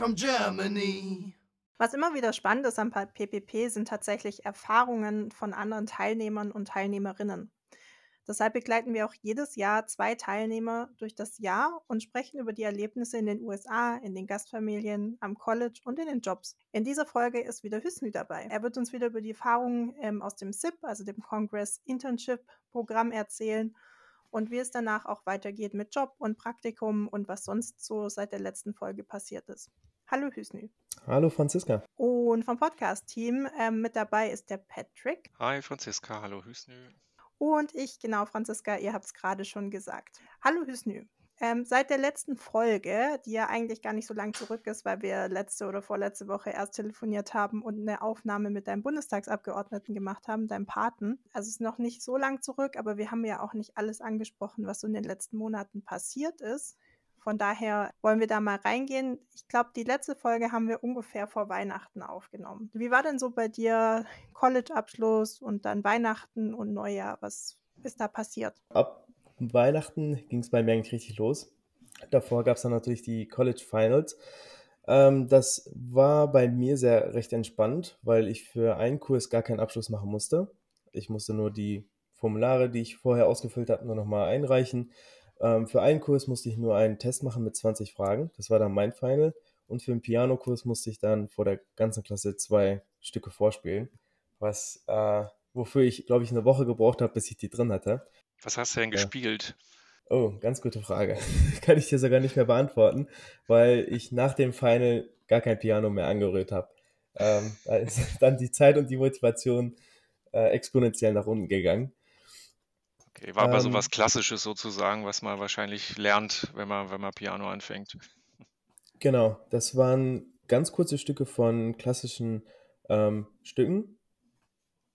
from Germany. Was immer wieder spannend ist am PPP sind tatsächlich Erfahrungen von anderen Teilnehmern und Teilnehmerinnen. Deshalb begleiten wir auch jedes Jahr zwei Teilnehmer durch das Jahr und sprechen über die Erlebnisse in den USA, in den Gastfamilien, am College und in den Jobs. In dieser Folge ist wieder Hüsnü dabei. Er wird uns wieder über die Erfahrungen ähm, aus dem SIP, also dem Congress Internship Programm erzählen und wie es danach auch weitergeht mit Job und Praktikum und was sonst so seit der letzten Folge passiert ist. Hallo Hüsnü. Hallo Franziska. Und vom Podcast-Team ähm, mit dabei ist der Patrick. Hi Franziska, hallo Hüsnü. Und ich, genau, Franziska, ihr habt es gerade schon gesagt. Hallo Hüsnü. Ähm, seit der letzten Folge, die ja eigentlich gar nicht so lang zurück ist, weil wir letzte oder vorletzte Woche erst telefoniert haben und eine Aufnahme mit deinem Bundestagsabgeordneten gemacht haben, deinem Paten. Also es ist noch nicht so lang zurück, aber wir haben ja auch nicht alles angesprochen, was so in den letzten Monaten passiert ist. Von daher wollen wir da mal reingehen. Ich glaube, die letzte Folge haben wir ungefähr vor Weihnachten aufgenommen. Wie war denn so bei dir College-Abschluss und dann Weihnachten und Neujahr? Was ist da passiert? Ab Weihnachten ging es bei mir eigentlich richtig los. Davor gab es dann natürlich die College Finals. Ähm, das war bei mir sehr recht entspannt, weil ich für einen Kurs gar keinen Abschluss machen musste. Ich musste nur die Formulare, die ich vorher ausgefüllt habe, nur nochmal einreichen. Ähm, für einen Kurs musste ich nur einen Test machen mit 20 Fragen. Das war dann mein Final. Und für einen Piano-Kurs musste ich dann vor der ganzen Klasse zwei Stücke vorspielen, was äh, wofür ich, glaube ich, eine Woche gebraucht habe, bis ich die drin hatte. Was hast du denn ja. gespielt? Oh, ganz gute Frage. Kann ich dir sogar nicht mehr beantworten, weil ich nach dem Final gar kein Piano mehr angerührt habe. Ähm, da ist dann die Zeit und die Motivation äh, exponentiell nach unten gegangen. Okay, war aber ähm, so was Klassisches sozusagen, was man wahrscheinlich lernt, wenn man, wenn man Piano anfängt. Genau, das waren ganz kurze Stücke von klassischen ähm, Stücken.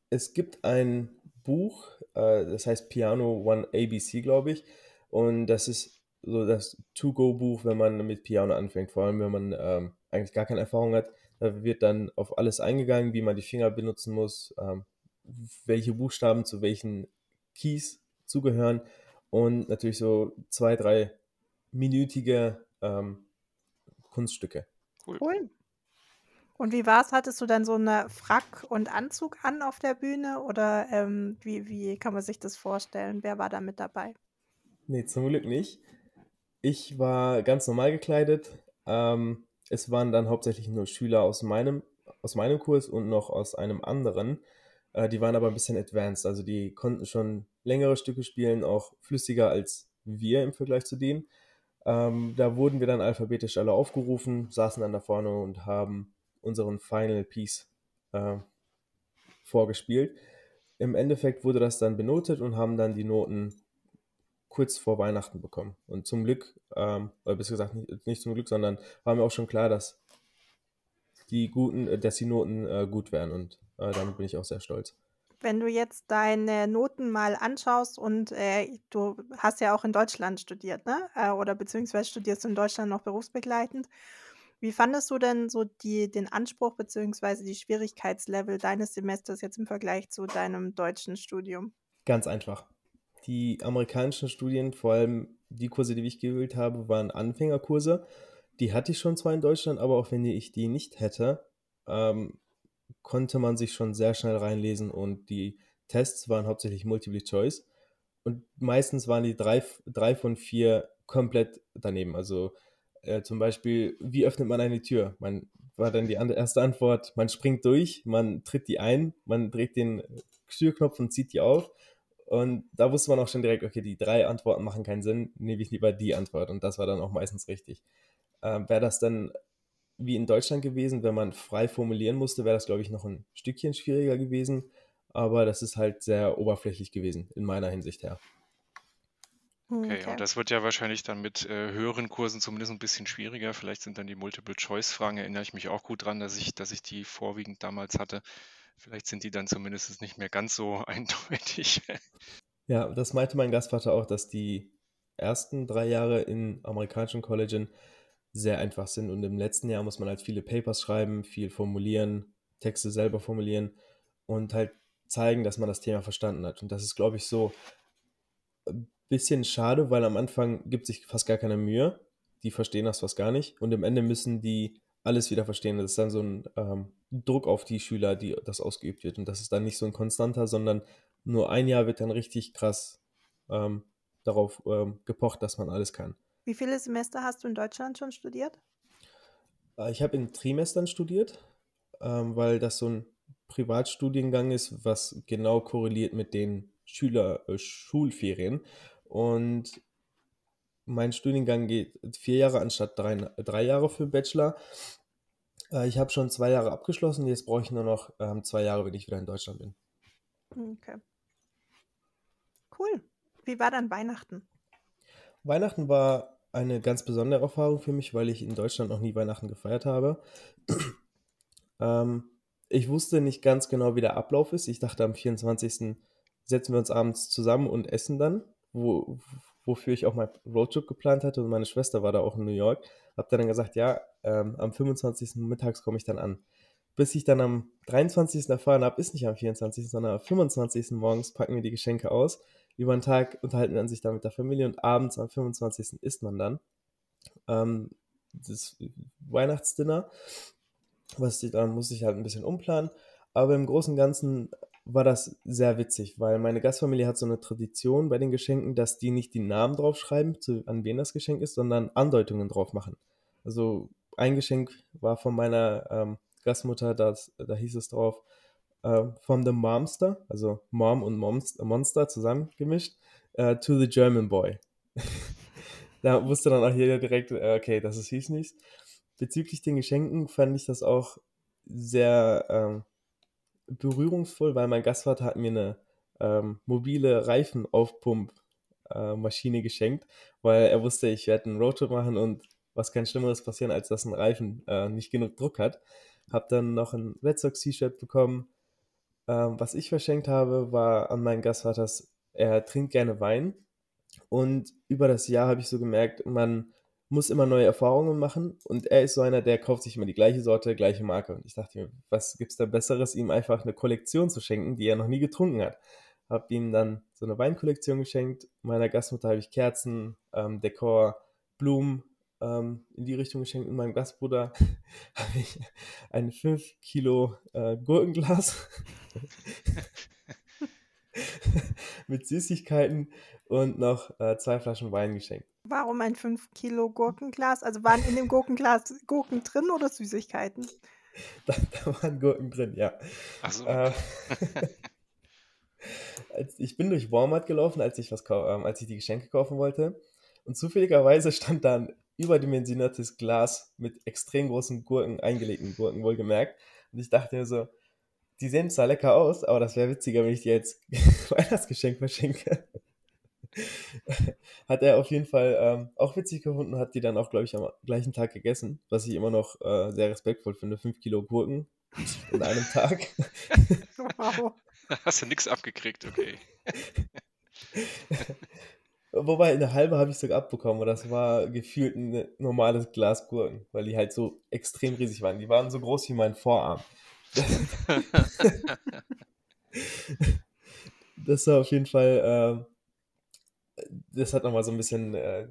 Es gibt ein Buch, äh, das heißt Piano One ABC, glaube ich. Und das ist so das To-Go-Buch, wenn man mit Piano anfängt, vor allem wenn man ähm, eigentlich gar keine Erfahrung hat. Da wird dann auf alles eingegangen, wie man die Finger benutzen muss, ähm, welche Buchstaben zu welchen Keys zugehören und natürlich so zwei, drei minütige ähm, Kunststücke. Cool. cool. Und wie war es? Hattest du dann so eine Frack und Anzug an auf der Bühne oder ähm, wie, wie kann man sich das vorstellen? Wer war da mit dabei? Nee, zum Glück nicht. Ich war ganz normal gekleidet. Ähm, es waren dann hauptsächlich nur Schüler aus meinem, aus meinem Kurs und noch aus einem anderen. Äh, die waren aber ein bisschen advanced, also die konnten schon längere Stücke spielen, auch flüssiger als wir im Vergleich zu denen. Ähm, da wurden wir dann alphabetisch alle aufgerufen, saßen dann da vorne und haben unseren Final Piece äh, vorgespielt. Im Endeffekt wurde das dann benotet und haben dann die Noten kurz vor Weihnachten bekommen. Und zum Glück, ähm, oder besser gesagt, nicht, nicht, zum Glück, sondern war mir auch schon klar, dass die guten, äh, dass die Noten äh, gut wären und äh, damit bin ich auch sehr stolz. Wenn du jetzt deine Noten mal anschaust und äh, du hast ja auch in Deutschland studiert, ne? Äh, oder beziehungsweise studierst du in Deutschland noch berufsbegleitend. Wie fandest du denn so die, den Anspruch beziehungsweise die Schwierigkeitslevel deines Semesters jetzt im Vergleich zu deinem deutschen Studium? Ganz einfach. Die amerikanischen Studien, vor allem die Kurse, die ich gewählt habe, waren Anfängerkurse. Die hatte ich schon zwar in Deutschland, aber auch wenn ich die nicht hätte, ähm, konnte man sich schon sehr schnell reinlesen und die Tests waren hauptsächlich Multiple Choice. Und meistens waren die drei, drei von vier komplett daneben. Also äh, zum Beispiel, wie öffnet man eine Tür? Man war dann die erste Antwort, man springt durch, man tritt die ein, man dreht den Türknopf und zieht die auf. Und da wusste man auch schon direkt, okay, die drei Antworten machen keinen Sinn, nehme ich lieber die Antwort. Und das war dann auch meistens richtig. Ähm, Wäre das dann wie in Deutschland gewesen, wenn man frei formulieren musste, wäre das, glaube ich, noch ein Stückchen schwieriger gewesen. Aber das ist halt sehr oberflächlich gewesen, in meiner Hinsicht her. Okay, okay. und das wird ja wahrscheinlich dann mit äh, höheren Kursen zumindest ein bisschen schwieriger. Vielleicht sind dann die Multiple-Choice-Fragen, erinnere ich mich auch gut dran, dass ich, dass ich die vorwiegend damals hatte. Vielleicht sind die dann zumindest nicht mehr ganz so eindeutig. Ja, das meinte mein Gastvater auch, dass die ersten drei Jahre in amerikanischen Colleges sehr einfach sind und im letzten Jahr muss man halt viele Papers schreiben, viel formulieren, Texte selber formulieren und halt zeigen, dass man das Thema verstanden hat. Und das ist, glaube ich, so bisschen schade, weil am Anfang gibt sich fast gar keine Mühe. Die verstehen das fast gar nicht. Und am Ende müssen die alles wieder verstehen. Das ist dann so ein ähm, Druck auf die Schüler, die das ausgeübt wird. Und das ist dann nicht so ein konstanter, sondern nur ein Jahr wird dann richtig krass ähm, darauf ähm, gepocht, dass man alles kann. Wie viele Semester hast du in Deutschland schon studiert? Äh, ich habe in Trimestern studiert, ähm, weil das so ein Privatstudiengang ist, was genau korreliert mit den Schüler äh, Schulferien. Und mein Studiengang geht vier Jahre anstatt drei, drei Jahre für Bachelor. Äh, ich habe schon zwei Jahre abgeschlossen, jetzt brauche ich nur noch ähm, zwei Jahre, wenn ich wieder in Deutschland bin. Okay. Cool. Wie war dann Weihnachten? Weihnachten war eine ganz besondere Erfahrung für mich, weil ich in Deutschland noch nie Weihnachten gefeiert habe. ähm, ich wusste nicht ganz genau, wie der Ablauf ist. Ich dachte, am 24. setzen wir uns abends zusammen und essen dann, wo, wofür ich auch mein Roadtrip geplant hatte und meine Schwester war da auch in New York. Hab dann gesagt, ja, ähm, am 25. mittags komme ich dann an. Bis ich dann am 23. erfahren habe, ist nicht am 24., sondern am 25. morgens packen wir die Geschenke aus. Über den Tag unterhalten wir sich dann mit der Familie und abends am 25. isst man dann ähm, das Weihnachtsdinner. Was dann muss ich halt ein bisschen umplanen. Aber im Großen und Ganzen war das sehr witzig, weil meine Gastfamilie hat so eine Tradition bei den Geschenken, dass die nicht die Namen draufschreiben, zu, an wen das Geschenk ist, sondern Andeutungen drauf machen. Also ein Geschenk war von meiner ähm, Gastmutter, das, da hieß es drauf, äh, from the Momster, also Mom und Monster, Monster zusammengemischt, uh, to the German Boy. da wusste dann auch jeder direkt, äh, okay, das ist hieß nichts. Bezüglich den Geschenken fand ich das auch sehr ähm, berührungsvoll, weil mein Gastvater hat mir eine ähm, mobile Reifenaufpumpmaschine äh, geschenkt, weil er wusste, ich werde einen Roadtrip machen und was kann Schlimmeres passieren, als dass ein Reifen äh, nicht genug Druck hat. Hab dann noch ein Red Sox T-Shirt bekommen. Ähm, was ich verschenkt habe, war an meinen Gastvaters, er trinkt gerne Wein. Und über das Jahr habe ich so gemerkt, man muss immer neue Erfahrungen machen und er ist so einer, der kauft sich immer die gleiche Sorte, gleiche Marke. Und ich dachte mir, was gibt es da Besseres, ihm einfach eine Kollektion zu schenken, die er noch nie getrunken hat. Habe ihm dann so eine Weinkollektion geschenkt. Meiner Gastmutter habe ich Kerzen, ähm, Dekor, Blumen ähm, in die Richtung geschenkt. Und meinem Gastbruder habe ich ein 5 Kilo äh, Gurkenglas mit Süßigkeiten und noch äh, zwei Flaschen Wein geschenkt. Warum ein 5 Kilo Gurkenglas? Also waren in dem Gurkenglas Gurken drin oder Süßigkeiten? Da, da waren Gurken drin, ja. Ach so. Äh, ich bin durch Walmart gelaufen, als ich, was, äh, als ich die Geschenke kaufen wollte. Und zufälligerweise stand da ein überdimensioniertes Glas mit extrem großen Gurken, eingelegten Gurken, wohlgemerkt. Und ich dachte mir so, die sehen zwar lecker aus, aber das wäre witziger, wenn ich die jetzt Weihnachtsgeschenk verschenke. hat er auf jeden Fall ähm, auch witzig gefunden, hat die dann auch, glaube ich, am gleichen Tag gegessen, was ich immer noch äh, sehr respektvoll finde. Fünf Kilo Gurken in einem Tag. wow. Hast du nichts abgekriegt, okay. Wobei, eine halbe habe ich sogar abbekommen und das war gefühlt ein normales Glas Gurken, weil die halt so extrem riesig waren. Die waren so groß wie mein Vorarm. das war auf jeden Fall äh, das hat nochmal so ein bisschen äh,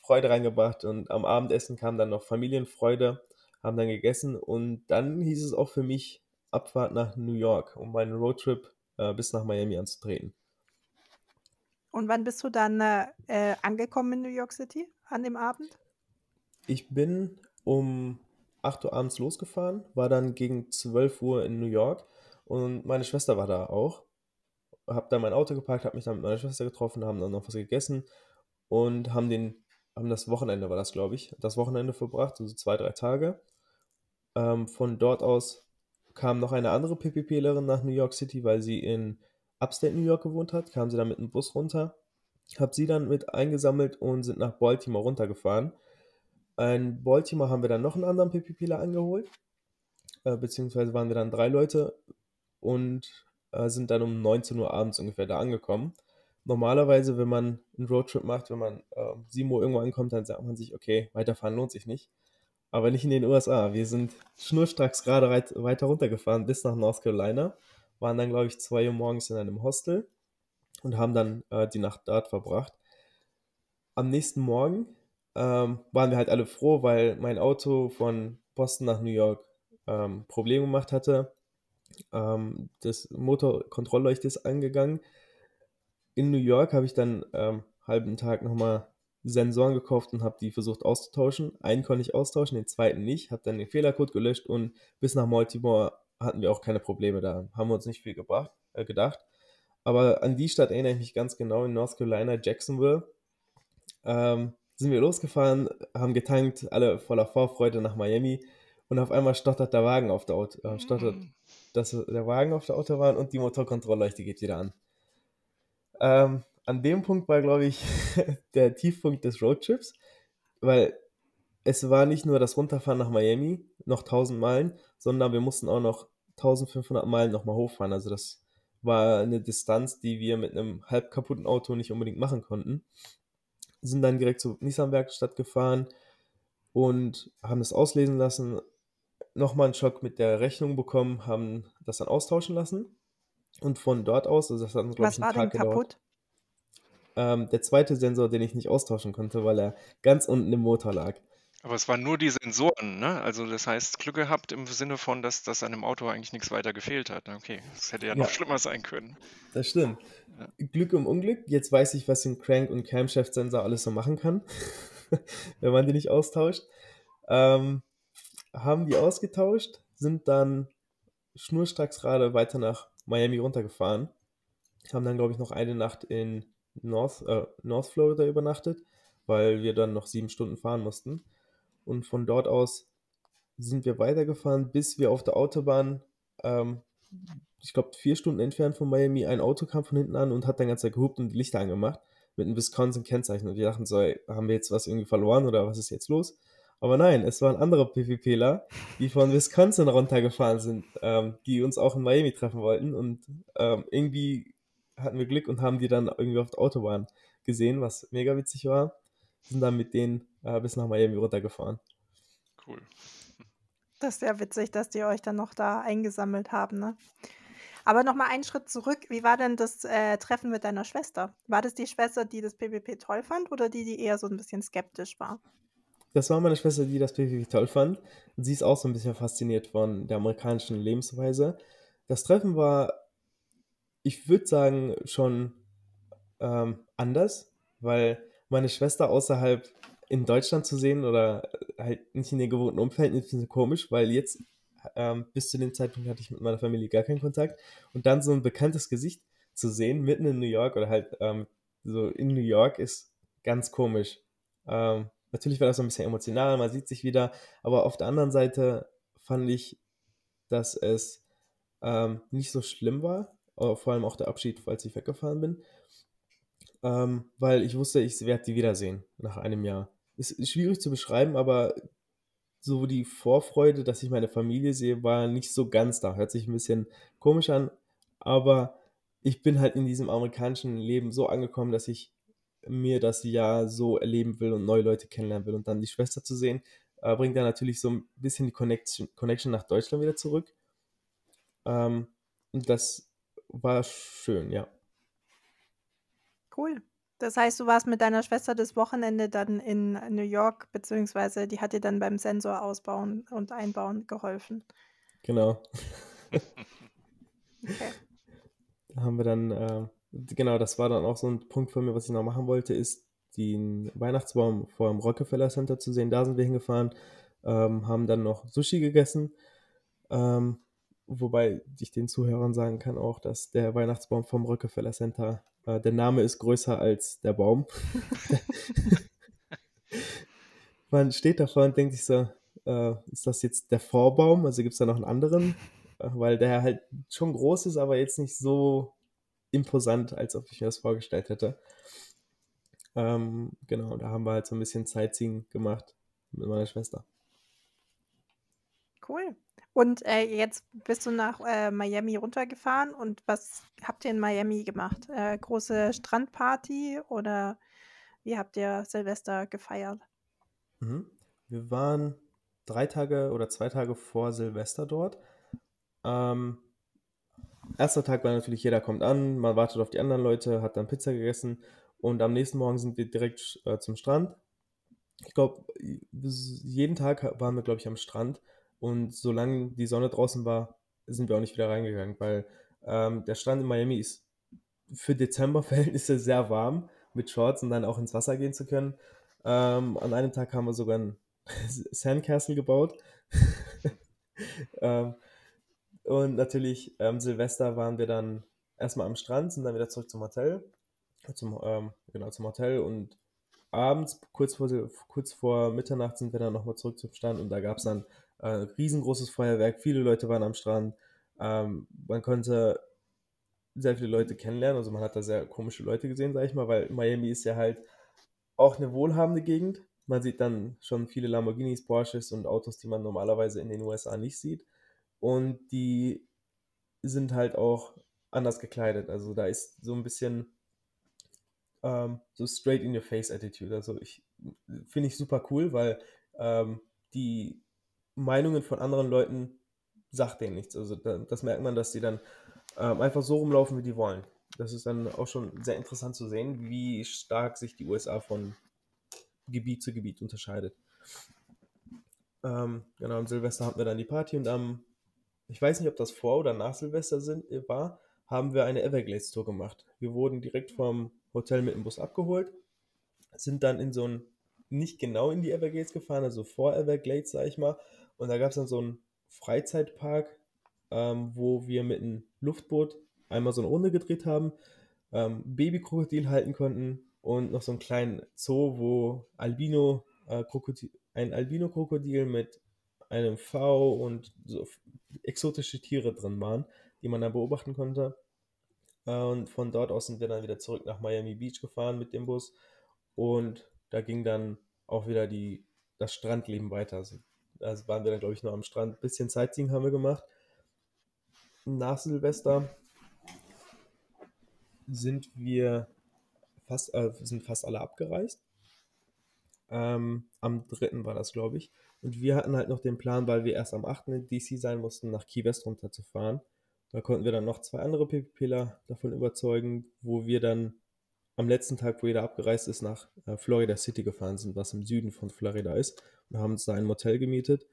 Freude reingebracht und am Abendessen kam dann noch Familienfreude, haben dann gegessen und dann hieß es auch für mich Abfahrt nach New York, um meinen Roadtrip äh, bis nach Miami anzutreten. Und wann bist du dann äh, angekommen in New York City an dem Abend? Ich bin um 8 Uhr abends losgefahren, war dann gegen 12 Uhr in New York und meine Schwester war da auch habe dann mein Auto geparkt, habe mich dann mit meiner Schwester getroffen, haben dann noch was gegessen und haben den, haben das Wochenende war das, glaube ich, das Wochenende verbracht, also zwei, drei Tage. Ähm, von dort aus kam noch eine andere PPPlerin nach New York City, weil sie in Upstate New York gewohnt hat, kam sie dann mit dem Bus runter, habe sie dann mit eingesammelt und sind nach Baltimore runtergefahren. In Baltimore haben wir dann noch einen anderen PPPler angeholt, äh, beziehungsweise waren wir dann drei Leute und äh, sind dann um 19 Uhr abends ungefähr da angekommen. Normalerweise, wenn man einen Roadtrip macht, wenn man äh, 7 Uhr irgendwo ankommt, dann sagt man sich, okay, weiterfahren lohnt sich nicht. Aber nicht in den USA. Wir sind schnurstracks gerade weiter runtergefahren bis nach North Carolina, waren dann, glaube ich, 2 Uhr morgens in einem Hostel und haben dann äh, die Nacht dort verbracht. Am nächsten Morgen ähm, waren wir halt alle froh, weil mein Auto von Boston nach New York ähm, Probleme gemacht hatte. Ähm, das Motorkontrollleuchte ist angegangen. In New York habe ich dann ähm, halben Tag nochmal Sensoren gekauft und habe die versucht auszutauschen. Einen konnte ich austauschen, den zweiten nicht. Habe dann den Fehlercode gelöscht und bis nach Baltimore hatten wir auch keine Probleme. Da haben wir uns nicht viel gebracht, äh, gedacht. Aber an die Stadt erinnere ich mich ganz genau, in North Carolina, Jacksonville. Ähm, sind wir losgefahren, haben getankt, alle voller Vorfreude nach Miami und auf einmal stottert der Wagen auf der Auto, äh, stottert mm. das, der Wagen auf der Autobahn und die Motorkontrollleuchte geht wieder an. Ähm, an dem Punkt war, glaube ich, der Tiefpunkt des Roadtrips, weil es war nicht nur das Runterfahren nach Miami, noch 1000 Meilen, sondern wir mussten auch noch 1500 Meilen nochmal hochfahren. Also das war eine Distanz, die wir mit einem halb kaputten Auto nicht unbedingt machen konnten. Sind dann direkt zur Nissan-Werkstatt gefahren und haben das auslesen lassen. Nochmal einen Schock mit der Rechnung bekommen, haben das dann austauschen lassen. Und von dort aus, also das hat uns, glaube ich, einen Tag gedauert. kaputt? Ähm, der zweite Sensor, den ich nicht austauschen konnte, weil er ganz unten im Motor lag. Aber es waren nur die Sensoren, ne? Also das heißt, Glück gehabt im Sinne von, dass, dass an dem Auto eigentlich nichts weiter gefehlt hat. Okay, das hätte ja noch ja, schlimmer sein können. Das stimmt. Ja. Glück im Unglück. Jetzt weiß ich, was ein Crank- und Camshaft-Sensor alles so machen kann, wenn man die nicht austauscht. Ähm, haben die ausgetauscht, sind dann schnurstracks gerade weiter nach Miami runtergefahren. Haben dann, glaube ich, noch eine Nacht in North, äh, North Florida übernachtet, weil wir dann noch sieben Stunden fahren mussten und von dort aus sind wir weitergefahren, bis wir auf der Autobahn, ähm, ich glaube vier Stunden entfernt von Miami, ein Auto kam von hinten an und hat dann ganz gehupt und die Lichter angemacht mit einem Wisconsin-Kennzeichen. Und wir dachten so, ey, haben wir jetzt was irgendwie verloren oder was ist jetzt los? Aber nein, es waren andere PvPler, die von Wisconsin runtergefahren sind, ähm, die uns auch in Miami treffen wollten. Und ähm, irgendwie hatten wir Glück und haben die dann irgendwie auf der Autobahn gesehen, was mega witzig war sind dann mit denen äh, bis nach Miami runtergefahren. Cool. Das ist ja witzig, dass die euch dann noch da eingesammelt haben, ne? Aber nochmal einen Schritt zurück. Wie war denn das äh, Treffen mit deiner Schwester? War das die Schwester, die das PvP toll fand oder die, die eher so ein bisschen skeptisch war? Das war meine Schwester, die das PvP toll fand. Und sie ist auch so ein bisschen fasziniert von der amerikanischen Lebensweise. Das Treffen war, ich würde sagen, schon ähm, anders, weil meine Schwester außerhalb in Deutschland zu sehen oder halt nicht in den gewohnten Umfeld, ist ein bisschen komisch, weil jetzt ähm, bis zu dem Zeitpunkt hatte ich mit meiner Familie gar keinen Kontakt und dann so ein bekanntes Gesicht zu sehen, mitten in New York oder halt ähm, so in New York ist ganz komisch. Ähm, natürlich war das so ein bisschen emotional, man sieht sich wieder, aber auf der anderen Seite fand ich, dass es ähm, nicht so schlimm war, vor allem auch der Abschied, als ich weggefahren bin ähm, weil ich wusste, ich werde die wiedersehen nach einem Jahr. Ist schwierig zu beschreiben, aber so die Vorfreude, dass ich meine Familie sehe, war nicht so ganz da. Hört sich ein bisschen komisch an, aber ich bin halt in diesem amerikanischen Leben so angekommen, dass ich mir das Jahr so erleben will und neue Leute kennenlernen will. Und dann die Schwester zu sehen, äh, bringt dann natürlich so ein bisschen die Connection, Connection nach Deutschland wieder zurück. Ähm, und das war schön, ja. Cool. Das heißt, du warst mit deiner Schwester das Wochenende dann in New York, beziehungsweise die hat dir dann beim Sensor ausbauen und einbauen geholfen. Genau. okay. Da haben wir dann, äh, genau, das war dann auch so ein Punkt von mir, was ich noch machen wollte, ist den Weihnachtsbaum vor dem Rockefeller Center zu sehen. Da sind wir hingefahren, ähm, haben dann noch Sushi gegessen. Ähm, wobei ich den Zuhörern sagen kann auch, dass der Weihnachtsbaum vom Rockefeller Center äh, der Name ist größer als der Baum. Man steht davor und denkt sich so, äh, ist das jetzt der Vorbaum? Also gibt es da noch einen anderen? Äh, weil der halt schon groß ist, aber jetzt nicht so imposant, als ob ich mir das vorgestellt hätte. Ähm, genau, da haben wir halt so ein bisschen Sightseeing gemacht mit meiner Schwester. Cool. Und äh, jetzt bist du nach äh, Miami runtergefahren und was habt ihr in Miami gemacht? Äh, große Strandparty oder wie habt ihr Silvester gefeiert? Mhm. Wir waren drei Tage oder zwei Tage vor Silvester dort. Ähm, erster Tag war natürlich, jeder kommt an, man wartet auf die anderen Leute, hat dann Pizza gegessen und am nächsten Morgen sind wir direkt äh, zum Strand, ich glaube, jeden Tag waren wir, glaube ich, am Strand und solange die Sonne draußen war, sind wir auch nicht wieder reingegangen, weil ähm, der Strand in Miami ist für Dezemberverhältnisse sehr warm mit Shorts und dann auch ins Wasser gehen zu können. Ähm, an einem Tag haben wir sogar ein Sandcastle gebaut. ähm, und natürlich ähm, Silvester waren wir dann erstmal am Strand, sind dann wieder zurück zum Hotel. Zum, ähm, genau, zum Hotel und abends, kurz vor, kurz vor Mitternacht, sind wir dann nochmal zurück zum Strand und da gab es dann äh, riesengroßes Feuerwerk. Viele Leute waren am Strand. Ähm, man konnte sehr viele Leute kennenlernen. Also man hat da sehr komische Leute gesehen, sag ich mal, weil Miami ist ja halt auch eine wohlhabende Gegend. Man sieht dann schon viele Lamborghinis, Porsches und Autos, die man normalerweise in den USA nicht sieht. Und die sind halt auch anders gekleidet. Also da ist so ein bisschen ähm, so straight in your face Attitude. Also ich finde ich super cool, weil ähm, die Meinungen von anderen Leuten sagt denen nichts. Also da, das merkt man, dass die dann ähm, einfach so rumlaufen, wie die wollen. Das ist dann auch schon sehr interessant zu sehen, wie stark sich die USA von Gebiet zu Gebiet unterscheidet. Ähm, genau, am Silvester hatten wir dann die Party und am, ich weiß nicht, ob das vor oder nach Silvester sind, äh, war, haben wir eine Everglades Tour gemacht. Wir wurden direkt vom Hotel mit dem Bus abgeholt, sind dann in so ein, nicht genau in die Everglades gefahren, also vor Everglades, sag ich mal. Und da gab es dann so einen Freizeitpark, ähm, wo wir mit einem Luftboot einmal so eine Runde gedreht haben, ähm, Babykrokodil halten konnten und noch so einen kleinen Zoo, wo Albino, äh, Krokodil, ein Albino-Krokodil mit einem V und so exotische Tiere drin waren, die man dann beobachten konnte. Äh, und von dort aus sind wir dann wieder zurück nach Miami Beach gefahren mit dem Bus. Und da ging dann auch wieder die, das Strandleben weiter. Also, da waren wir dann, glaube ich, noch am Strand. Ein bisschen Sightseeing haben wir gemacht nach Silvester sind wir fast, äh, sind fast alle abgereist. Ähm, am 3. war das, glaube ich. Und wir hatten halt noch den Plan, weil wir erst am 8. in DC sein mussten, nach Key West runterzufahren. Da konnten wir dann noch zwei andere PPPler davon überzeugen, wo wir dann am letzten Tag, wo jeder abgereist ist, nach äh, Florida City gefahren sind, was im Süden von Florida ist. Und haben uns da ein Motel gemietet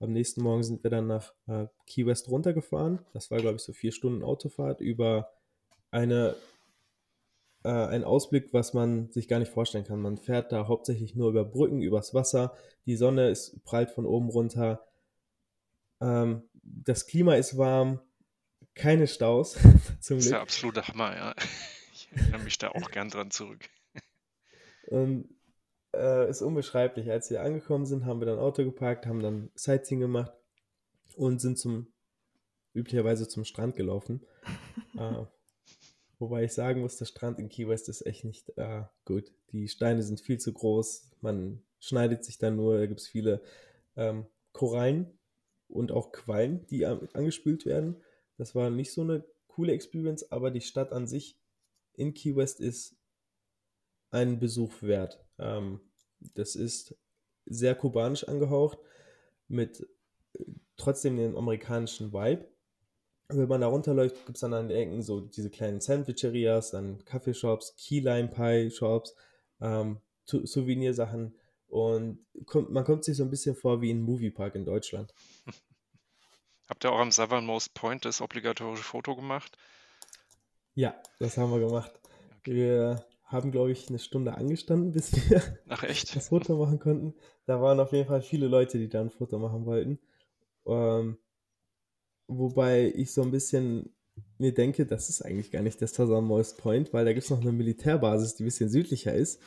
am nächsten Morgen sind wir dann nach äh, Key West runtergefahren. Das war, glaube ich, so vier Stunden Autofahrt über eine, äh, ein Ausblick, was man sich gar nicht vorstellen kann. Man fährt da hauptsächlich nur über Brücken, übers Wasser. Die Sonne ist prallt von oben runter. Ähm, das Klima ist warm. Keine Staus. zum das ist der absolute Hammer, ja. Ich erinnere mich da auch gern dran zurück. Und äh, ist unbeschreiblich. Als wir angekommen sind, haben wir dann Auto geparkt, haben dann Sightseeing gemacht und sind zum üblicherweise zum Strand gelaufen. äh, wobei ich sagen muss, der Strand in Key West ist echt nicht äh, gut. Die Steine sind viel zu groß, man schneidet sich dann nur, da gibt es viele ähm, Korallen und auch Quallen, die an, angespült werden. Das war nicht so eine coole Experience, aber die Stadt an sich in Key West ist einen Besuch wert. Ähm, das ist sehr kubanisch angehaucht, mit äh, trotzdem dem amerikanischen Vibe. wenn man da runterläuft, gibt es dann an den Ecken so diese kleinen Sandwicherias, dann Kaffeeshops, Key Lime Pie Shops, ähm, Souvenirsachen und kommt, man kommt sich so ein bisschen vor wie ein Moviepark in Deutschland. Habt ihr auch am Southernmost Point das obligatorische Foto gemacht? Ja, das haben wir gemacht. Okay. Wir haben, glaube ich, eine Stunde angestanden, bis wir Ach, echt? das Foto machen konnten. Da waren auf jeden Fall viele Leute, die da ein Foto machen wollten. Ähm, wobei ich so ein bisschen mir denke, das ist eigentlich gar nicht der Southernmost Point, weil da gibt es noch eine Militärbasis, die ein bisschen südlicher ist,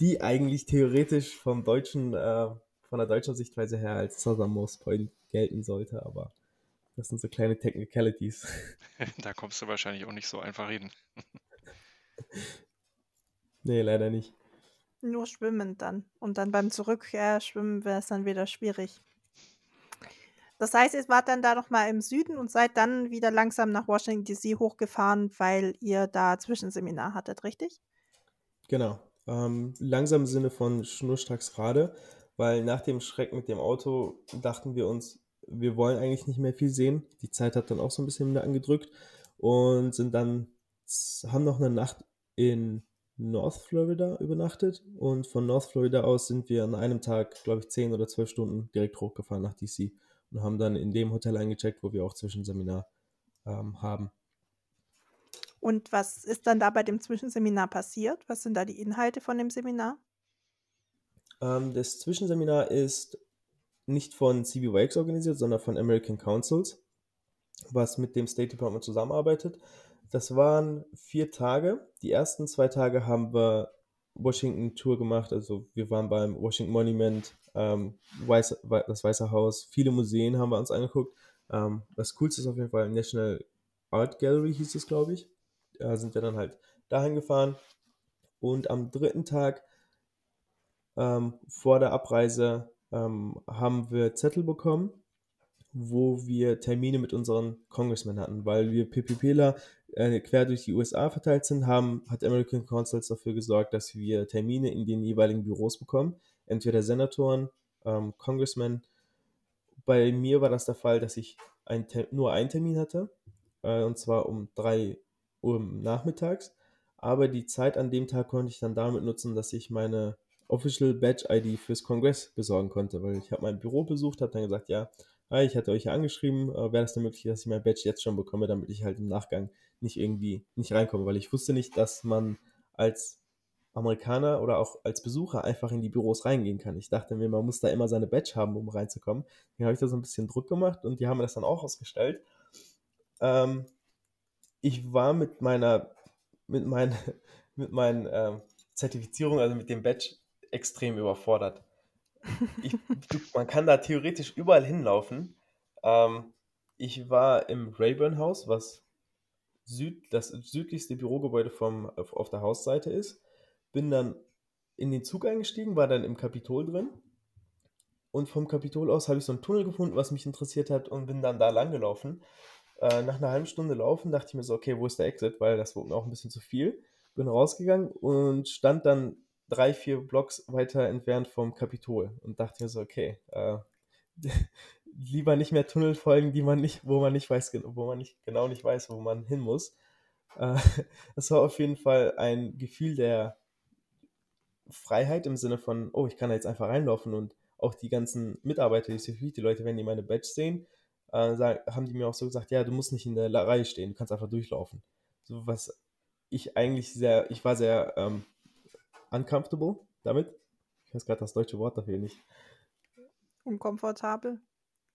die eigentlich theoretisch vom deutschen, äh, von der deutschen Sichtweise her als Southernmost Point gelten sollte, aber das sind so kleine Technicalities. da kommst du wahrscheinlich auch nicht so einfach hin. Nee, leider nicht. Nur schwimmen dann. Und dann beim Zurückschwimmen wäre es dann wieder schwierig. Das heißt, ihr wart dann da noch mal im Süden und seid dann wieder langsam nach Washington DC hochgefahren, weil ihr da Zwischenseminar hattet, richtig? Genau. Ähm, langsam im Sinne von schnurstracks gerade, weil nach dem Schreck mit dem Auto dachten wir uns, wir wollen eigentlich nicht mehr viel sehen. Die Zeit hat dann auch so ein bisschen angedrückt und sind dann, haben noch eine Nacht in North Florida übernachtet und von North Florida aus sind wir an einem Tag, glaube ich, 10 oder 12 Stunden direkt hochgefahren nach DC und haben dann in dem Hotel eingecheckt, wo wir auch Zwischenseminar ähm, haben. Und was ist dann da bei dem Zwischenseminar passiert? Was sind da die Inhalte von dem Seminar? Ähm, das Zwischenseminar ist nicht von CBYX organisiert, sondern von American Councils, was mit dem State Department zusammenarbeitet. Das waren vier Tage. Die ersten zwei Tage haben wir Washington Tour gemacht. Also wir waren beim Washington Monument, ähm, Weiß, das Weiße Haus, viele Museen haben wir uns angeguckt. Ähm, das Coolste ist auf jeden Fall National Art Gallery, hieß es, glaube ich. Da sind wir dann halt dahin gefahren. Und am dritten Tag ähm, vor der Abreise ähm, haben wir Zettel bekommen, wo wir Termine mit unseren Congressmen hatten, weil wir PPPler äh, quer durch die USA verteilt sind, haben, hat American Councils dafür gesorgt, dass wir Termine in den jeweiligen Büros bekommen, entweder Senatoren, ähm, Congressmen. Bei mir war das der Fall, dass ich ein, nur einen Termin hatte, äh, und zwar um drei Uhr nachmittags. Aber die Zeit an dem Tag konnte ich dann damit nutzen, dass ich meine Official Badge ID fürs Kongress besorgen konnte, weil ich habe mein Büro besucht, habe dann gesagt, ja, ich hatte euch ja angeschrieben, äh, wäre das denn möglich, dass ich mein Badge jetzt schon bekomme, damit ich halt im Nachgang nicht irgendwie nicht reinkomme, weil ich wusste nicht, dass man als Amerikaner oder auch als Besucher einfach in die Büros reingehen kann. Ich dachte mir, man muss da immer seine Badge haben, um reinzukommen. Dann habe ich da so ein bisschen Druck gemacht und die haben mir das dann auch ausgestellt. Ähm, ich war mit meiner, mit meinen, mit meinen ähm, Zertifizierungen, also mit dem Badge, extrem überfordert. Ich, man kann da theoretisch überall hinlaufen. Ähm, ich war im Rayburn Haus, was Süd, das südlichste Bürogebäude vom, auf, auf der Hausseite ist. Bin dann in den Zug eingestiegen, war dann im Kapitol drin. Und vom Kapitol aus habe ich so einen Tunnel gefunden, was mich interessiert hat, und bin dann da lang gelaufen. Äh, nach einer halben Stunde Laufen dachte ich mir so, okay, wo ist der Exit? Weil das wurde mir auch ein bisschen zu viel. Bin rausgegangen und stand dann drei, vier Blocks weiter entfernt vom Kapitol und dachte mir so, okay, äh, lieber nicht mehr Tunnel folgen, die man nicht, wo man nicht weiß, wo man nicht genau nicht weiß, wo man hin muss. Äh, das war auf jeden Fall ein Gefühl der Freiheit im Sinne von, oh, ich kann da jetzt einfach reinlaufen und auch die ganzen Mitarbeiter, die Security-Leute, wenn die meine Badge sehen, äh, sagen, haben die mir auch so gesagt, ja, du musst nicht in der Reihe stehen, du kannst einfach durchlaufen. So was ich eigentlich sehr, ich war sehr ähm, uncomfortable damit. Ich weiß gerade das deutsche Wort dafür nicht. Unkomfortabel.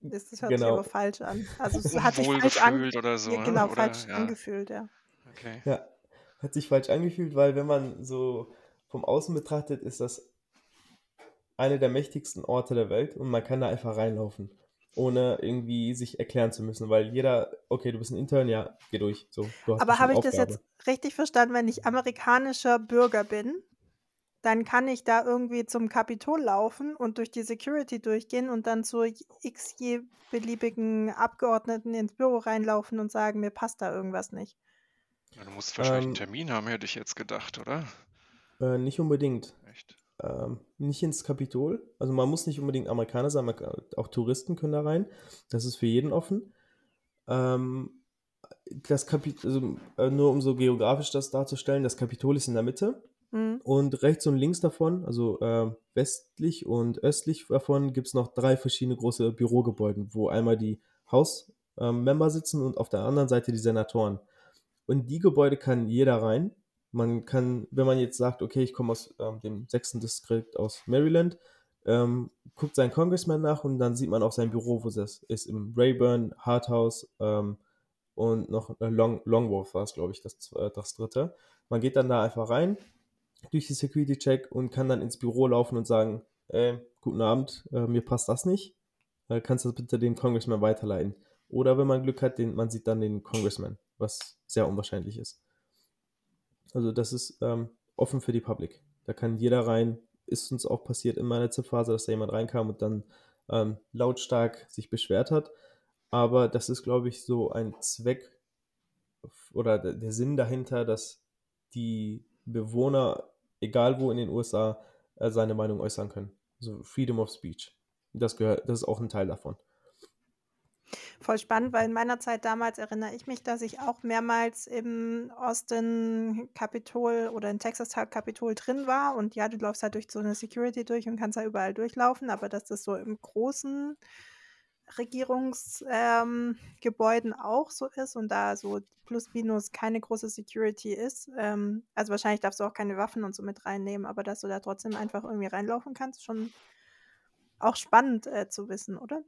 Das, das hört genau. sich aber falsch an. Also es hat sich falsch angefühlt oder so. Ja, genau, oder, falsch ja. angefühlt, ja. Okay. Ja, hat sich falsch angefühlt, weil wenn man so vom Außen betrachtet, ist das eine der mächtigsten Orte der Welt und man kann da einfach reinlaufen, ohne irgendwie sich erklären zu müssen, weil jeder, okay, du bist ein Intern, ja, geh durch. So, Aber habe ich Aufgabe. das jetzt richtig verstanden, wenn ich amerikanischer Bürger bin dann kann ich da irgendwie zum Kapitol laufen und durch die Security durchgehen und dann zu x je beliebigen Abgeordneten ins Büro reinlaufen und sagen, mir passt da irgendwas nicht. Ja, du musst wahrscheinlich ähm, einen Termin haben, hätte ich jetzt gedacht, oder? Äh, nicht unbedingt. Echt? Ähm, nicht ins Kapitol. Also man muss nicht unbedingt Amerikaner sein, man, auch Touristen können da rein. Das ist für jeden offen. Ähm, das Kapitol, also, äh, nur um so geografisch das darzustellen, das Kapitol ist in der Mitte Mhm. Und rechts und links davon, also äh, westlich und östlich davon, gibt es noch drei verschiedene große Bürogebäude, wo einmal die Hausmember ähm, sitzen und auf der anderen Seite die Senatoren. Und die Gebäude kann jeder rein. Man kann, wenn man jetzt sagt, okay, ich komme aus ähm, dem sechsten Distrikt aus Maryland, ähm, guckt seinen Congressman nach und dann sieht man auch sein Büro, wo das ist, im Rayburn, Harthouse ähm, und noch äh, Long, Longworth war es, glaube ich, das, äh, das dritte. Man geht dann da einfach rein, durch die Security-Check und kann dann ins Büro laufen und sagen, äh, guten Abend, äh, mir passt das nicht. Äh, kannst du das bitte dem Congressman weiterleiten? Oder wenn man Glück hat, den, man sieht dann den Congressman, was sehr unwahrscheinlich ist. Also das ist ähm, offen für die Public. Da kann jeder rein. Ist uns auch passiert in meiner ZIP-Phase, dass da jemand reinkam und dann ähm, lautstark sich beschwert hat. Aber das ist, glaube ich, so ein Zweck oder der, der Sinn dahinter, dass die Bewohner egal wo in den USA, äh, seine Meinung äußern können. Also Freedom of Speech. Das gehört, das ist auch ein Teil davon. Voll spannend, weil in meiner Zeit damals erinnere ich mich, dass ich auch mehrmals im Austin Capitol oder in Texas Capitol drin war. Und ja, du läufst halt durch so eine Security durch und kannst da überall durchlaufen, aber dass das so im großen Regierungsgebäuden ähm, auch so ist und da so plus minus keine große Security ist. Ähm, also wahrscheinlich darfst du auch keine Waffen und so mit reinnehmen, aber dass du da trotzdem einfach irgendwie reinlaufen kannst, schon auch spannend äh, zu wissen, oder?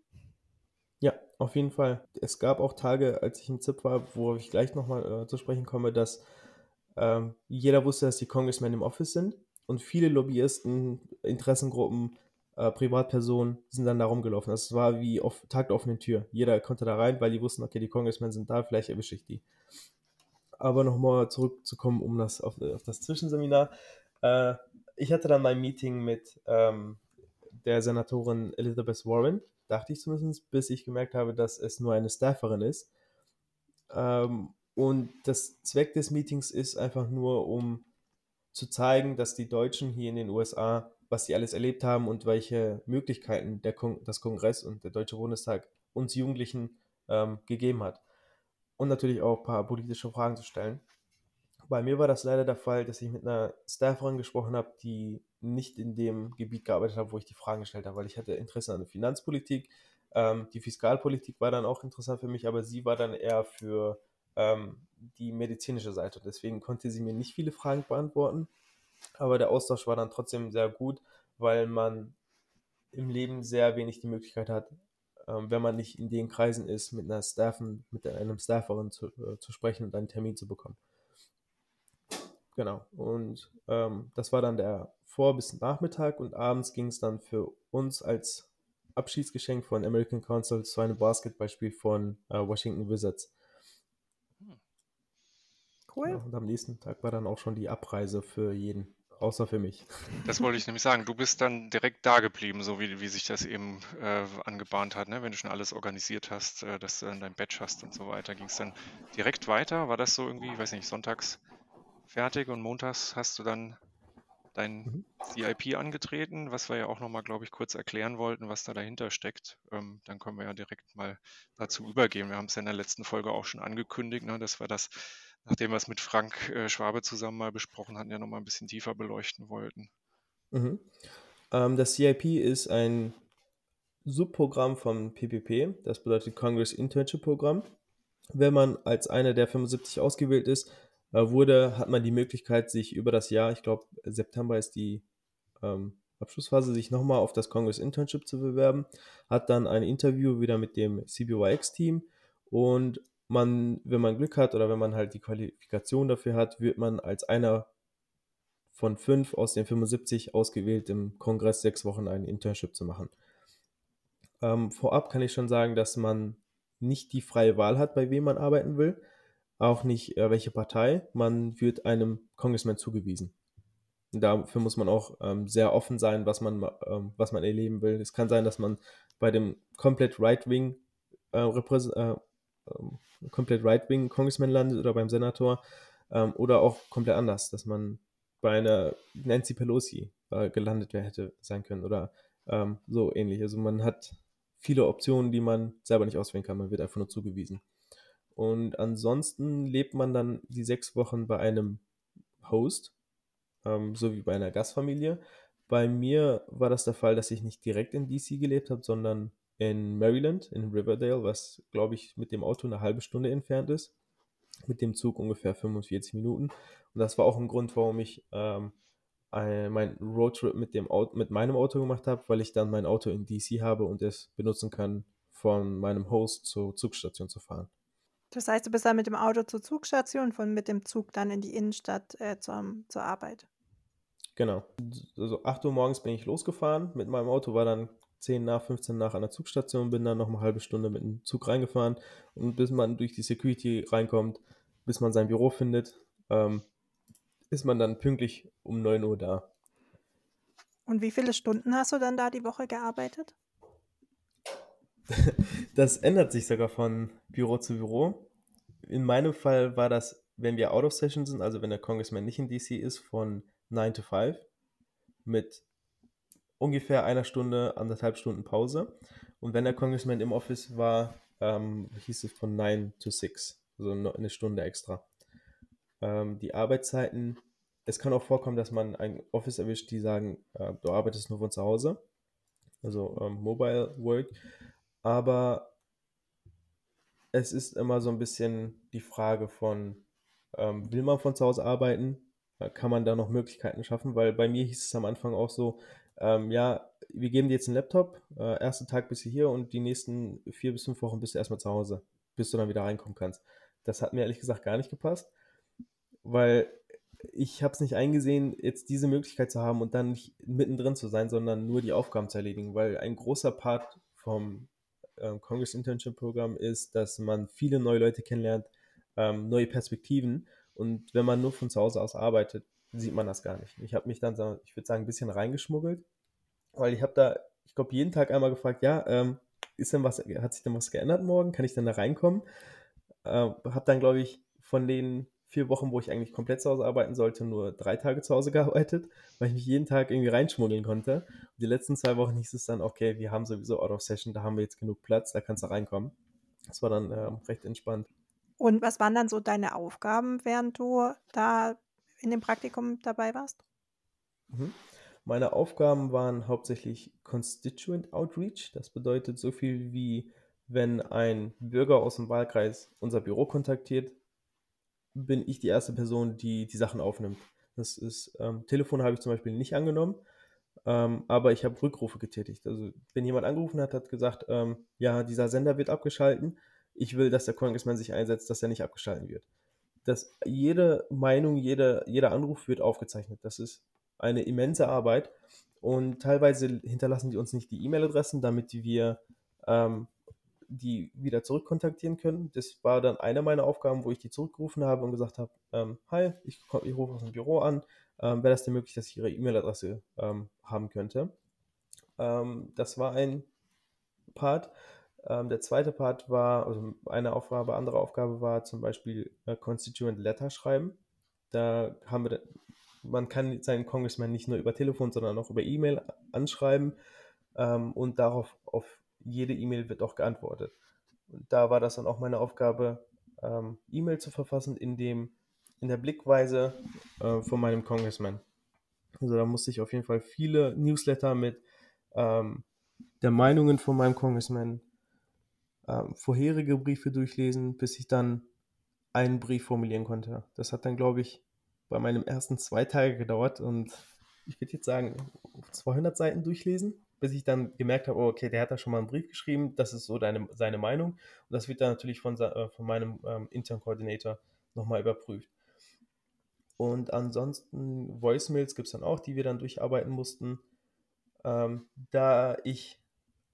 Ja, auf jeden Fall. Es gab auch Tage, als ich im ZIP war, wo ich gleich nochmal äh, zu sprechen komme, dass ähm, jeder wusste, dass die Congressmen im Office sind und viele Lobbyisten, Interessengruppen äh, Privatpersonen sind dann da rumgelaufen. Das war wie auf Tag der offenen Tür. Jeder konnte da rein, weil die wussten, okay, die Congressmen sind da, vielleicht erwische ich die. Aber nochmal zurückzukommen, um das auf, auf das Zwischenseminar. Äh, ich hatte dann mein Meeting mit ähm, der Senatorin Elizabeth Warren, dachte ich zumindest, bis ich gemerkt habe, dass es nur eine Stafferin ist. Ähm, und das Zweck des Meetings ist einfach nur, um zu zeigen, dass die Deutschen hier in den USA was sie alles erlebt haben und welche Möglichkeiten der Kon das Kongress und der Deutsche Bundestag uns Jugendlichen ähm, gegeben hat. Und natürlich auch ein paar politische Fragen zu stellen. Bei mir war das leider der Fall, dass ich mit einer Stafferin gesprochen habe, die nicht in dem Gebiet gearbeitet hat, wo ich die Fragen gestellt habe, weil ich hatte Interesse an der Finanzpolitik. Ähm, die Fiskalpolitik war dann auch interessant für mich, aber sie war dann eher für ähm, die medizinische Seite. Deswegen konnte sie mir nicht viele Fragen beantworten. Aber der Austausch war dann trotzdem sehr gut, weil man im Leben sehr wenig die Möglichkeit hat, ähm, wenn man nicht in den Kreisen ist, mit einer Staffen, mit einem Stafferin zu, äh, zu sprechen und einen Termin zu bekommen. Genau. Und ähm, das war dann der Vor- bis Nachmittag und abends ging es dann für uns als Abschiedsgeschenk von American Council zu einem Basketballspiel von äh, Washington Wizards. Cool. Ja, und am nächsten Tag war dann auch schon die Abreise für jeden, außer für mich. Das wollte ich nämlich sagen. Du bist dann direkt da geblieben, so wie, wie sich das eben äh, angebahnt hat, ne? wenn du schon alles organisiert hast, äh, dass du dann dein Badge hast und so weiter. Ging es dann direkt weiter? War das so irgendwie, ich weiß nicht, sonntags fertig und montags hast du dann dein mhm. CIP angetreten, was wir ja auch nochmal, glaube ich, kurz erklären wollten, was da dahinter steckt. Ähm, dann können wir ja direkt mal dazu übergehen. Wir haben es ja in der letzten Folge auch schon angekündigt, ne, dass wir das nachdem wir es mit Frank äh, Schwabe zusammen mal besprochen hatten, ja nochmal ein bisschen tiefer beleuchten wollten. Mhm. Ähm, das CIP ist ein Subprogramm vom PPP, das bedeutet Congress Internship Programm. Wenn man als einer der 75 ausgewählt ist, äh, wurde, hat man die Möglichkeit, sich über das Jahr, ich glaube September ist die ähm, Abschlussphase, sich nochmal auf das Congress Internship zu bewerben, hat dann ein Interview wieder mit dem CBYX-Team und man, wenn man Glück hat oder wenn man halt die Qualifikation dafür hat, wird man als einer von fünf aus den 75 ausgewählt, im Kongress sechs Wochen ein Internship zu machen. Ähm, vorab kann ich schon sagen, dass man nicht die freie Wahl hat, bei wem man arbeiten will, auch nicht äh, welche Partei. Man wird einem Congressman zugewiesen. Dafür muss man auch ähm, sehr offen sein, was man, ähm, was man erleben will. Es kann sein, dass man bei dem komplett Right-Wing äh, äh, komplett Right-Wing Congressman landet oder beim Senator ähm, oder auch komplett anders, dass man bei einer Nancy Pelosi äh, gelandet wäre, hätte sein können oder ähm, so ähnlich. Also man hat viele Optionen, die man selber nicht auswählen kann, man wird einfach nur zugewiesen. Und ansonsten lebt man dann die sechs Wochen bei einem Host, ähm, so wie bei einer Gastfamilie. Bei mir war das der Fall, dass ich nicht direkt in DC gelebt habe, sondern in Maryland, in Riverdale, was, glaube ich, mit dem Auto eine halbe Stunde entfernt ist. Mit dem Zug ungefähr 45 Minuten. Und das war auch ein Grund, warum ich ähm, mein Roadtrip mit, dem Auto, mit meinem Auto gemacht habe, weil ich dann mein Auto in DC habe und es benutzen kann, von meinem Host zur Zugstation zu fahren. Das heißt, du bist dann mit dem Auto zur Zugstation und von mit dem Zug dann in die Innenstadt äh, zum, zur Arbeit. Genau. Also 8 Uhr morgens bin ich losgefahren mit meinem Auto, war dann 10 nach, 15 nach an der Zugstation, bin dann noch eine halbe Stunde mit dem Zug reingefahren und bis man durch die Security reinkommt, bis man sein Büro findet, ähm, ist man dann pünktlich um 9 Uhr da. Und wie viele Stunden hast du dann da die Woche gearbeitet? das ändert sich sogar von Büro zu Büro. In meinem Fall war das, wenn wir out of session sind, also wenn der Congressman nicht in DC ist, von 9 to 5 mit ungefähr einer Stunde, anderthalb Stunden Pause. Und wenn der Congressman im Office war, ähm, hieß es von 9 to 6, also eine Stunde extra. Ähm, die Arbeitszeiten, es kann auch vorkommen, dass man ein Office erwischt, die sagen, äh, du arbeitest nur von zu Hause, also ähm, Mobile Work, aber es ist immer so ein bisschen die Frage von, ähm, will man von zu Hause arbeiten? Kann man da noch Möglichkeiten schaffen? Weil bei mir hieß es am Anfang auch so, ähm, ja, wir geben dir jetzt einen Laptop, äh, ersten Tag bist du hier und die nächsten vier bis fünf Wochen bist du erstmal zu Hause, bis du dann wieder reinkommen kannst. Das hat mir ehrlich gesagt gar nicht gepasst, weil ich habe es nicht eingesehen, jetzt diese Möglichkeit zu haben und dann nicht mittendrin zu sein, sondern nur die Aufgaben zu erledigen, weil ein großer Part vom ähm, Congress Internship Programm ist, dass man viele neue Leute kennenlernt, ähm, neue Perspektiven und wenn man nur von zu Hause aus arbeitet, sieht man das gar nicht. Ich habe mich dann, ich würde sagen, ein bisschen reingeschmuggelt, weil ich habe da, ich glaube, jeden Tag einmal gefragt, ja, ähm, ist denn was, hat sich denn was geändert morgen? Kann ich denn da reinkommen? Äh, habe dann, glaube ich, von den vier Wochen, wo ich eigentlich komplett zu Hause arbeiten sollte, nur drei Tage zu Hause gearbeitet, weil ich mich jeden Tag irgendwie reinschmuggeln konnte. Und die letzten zwei Wochen hieß es dann, okay, wir haben sowieso Out of Session, da haben wir jetzt genug Platz, da kannst du reinkommen. Das war dann äh, recht entspannt. Und was waren dann so deine Aufgaben, während du da in dem Praktikum dabei warst? Mhm. Meine Aufgaben waren hauptsächlich Constituent Outreach. Das bedeutet so viel wie, wenn ein Bürger aus dem Wahlkreis unser Büro kontaktiert, bin ich die erste Person, die die Sachen aufnimmt. Das ist, ähm, Telefon habe ich zum Beispiel nicht angenommen, ähm, aber ich habe Rückrufe getätigt. Also wenn jemand angerufen hat, hat gesagt, ähm, ja, dieser Sender wird abgeschalten, ich will, dass der Congressman sich einsetzt, dass er nicht abgeschalten wird. Dass jede Meinung, jede, jeder Anruf wird aufgezeichnet. Das ist eine immense Arbeit und teilweise hinterlassen die uns nicht die E-Mail-Adressen, damit wir ähm, die wieder zurückkontaktieren können. Das war dann eine meiner Aufgaben, wo ich die zurückgerufen habe und gesagt habe, ähm, hi, ich, ich, rufe aus dem Büro an, ähm, wäre das denn möglich, dass ich Ihre E-Mail-Adresse ähm, haben könnte? Ähm, das war ein Part. Ähm, der zweite Part war, also eine Aufgabe, andere Aufgabe war zum Beispiel äh, Constituent Letter schreiben. Da haben wir, man kann seinen Congressman nicht nur über Telefon, sondern auch über E-Mail anschreiben ähm, und darauf auf jede E-Mail wird auch geantwortet. Und da war das dann auch meine Aufgabe, ähm, E-Mail zu verfassen in dem in der Blickweise äh, von meinem Congressman. Also da musste ich auf jeden Fall viele Newsletter mit ähm, der Meinungen von meinem Congressman, ähm, vorherige Briefe durchlesen, bis ich dann einen Brief formulieren konnte. Das hat dann, glaube ich, bei meinem ersten zwei Tage gedauert und ich würde jetzt sagen, 200 Seiten durchlesen bis ich dann gemerkt habe, oh, okay, der hat da schon mal einen Brief geschrieben, das ist so deine, seine Meinung. Und das wird dann natürlich von, äh, von meinem ähm, Intern Coordinator nochmal überprüft. Und ansonsten Voicemails gibt es dann auch, die wir dann durcharbeiten mussten. Ähm, da ich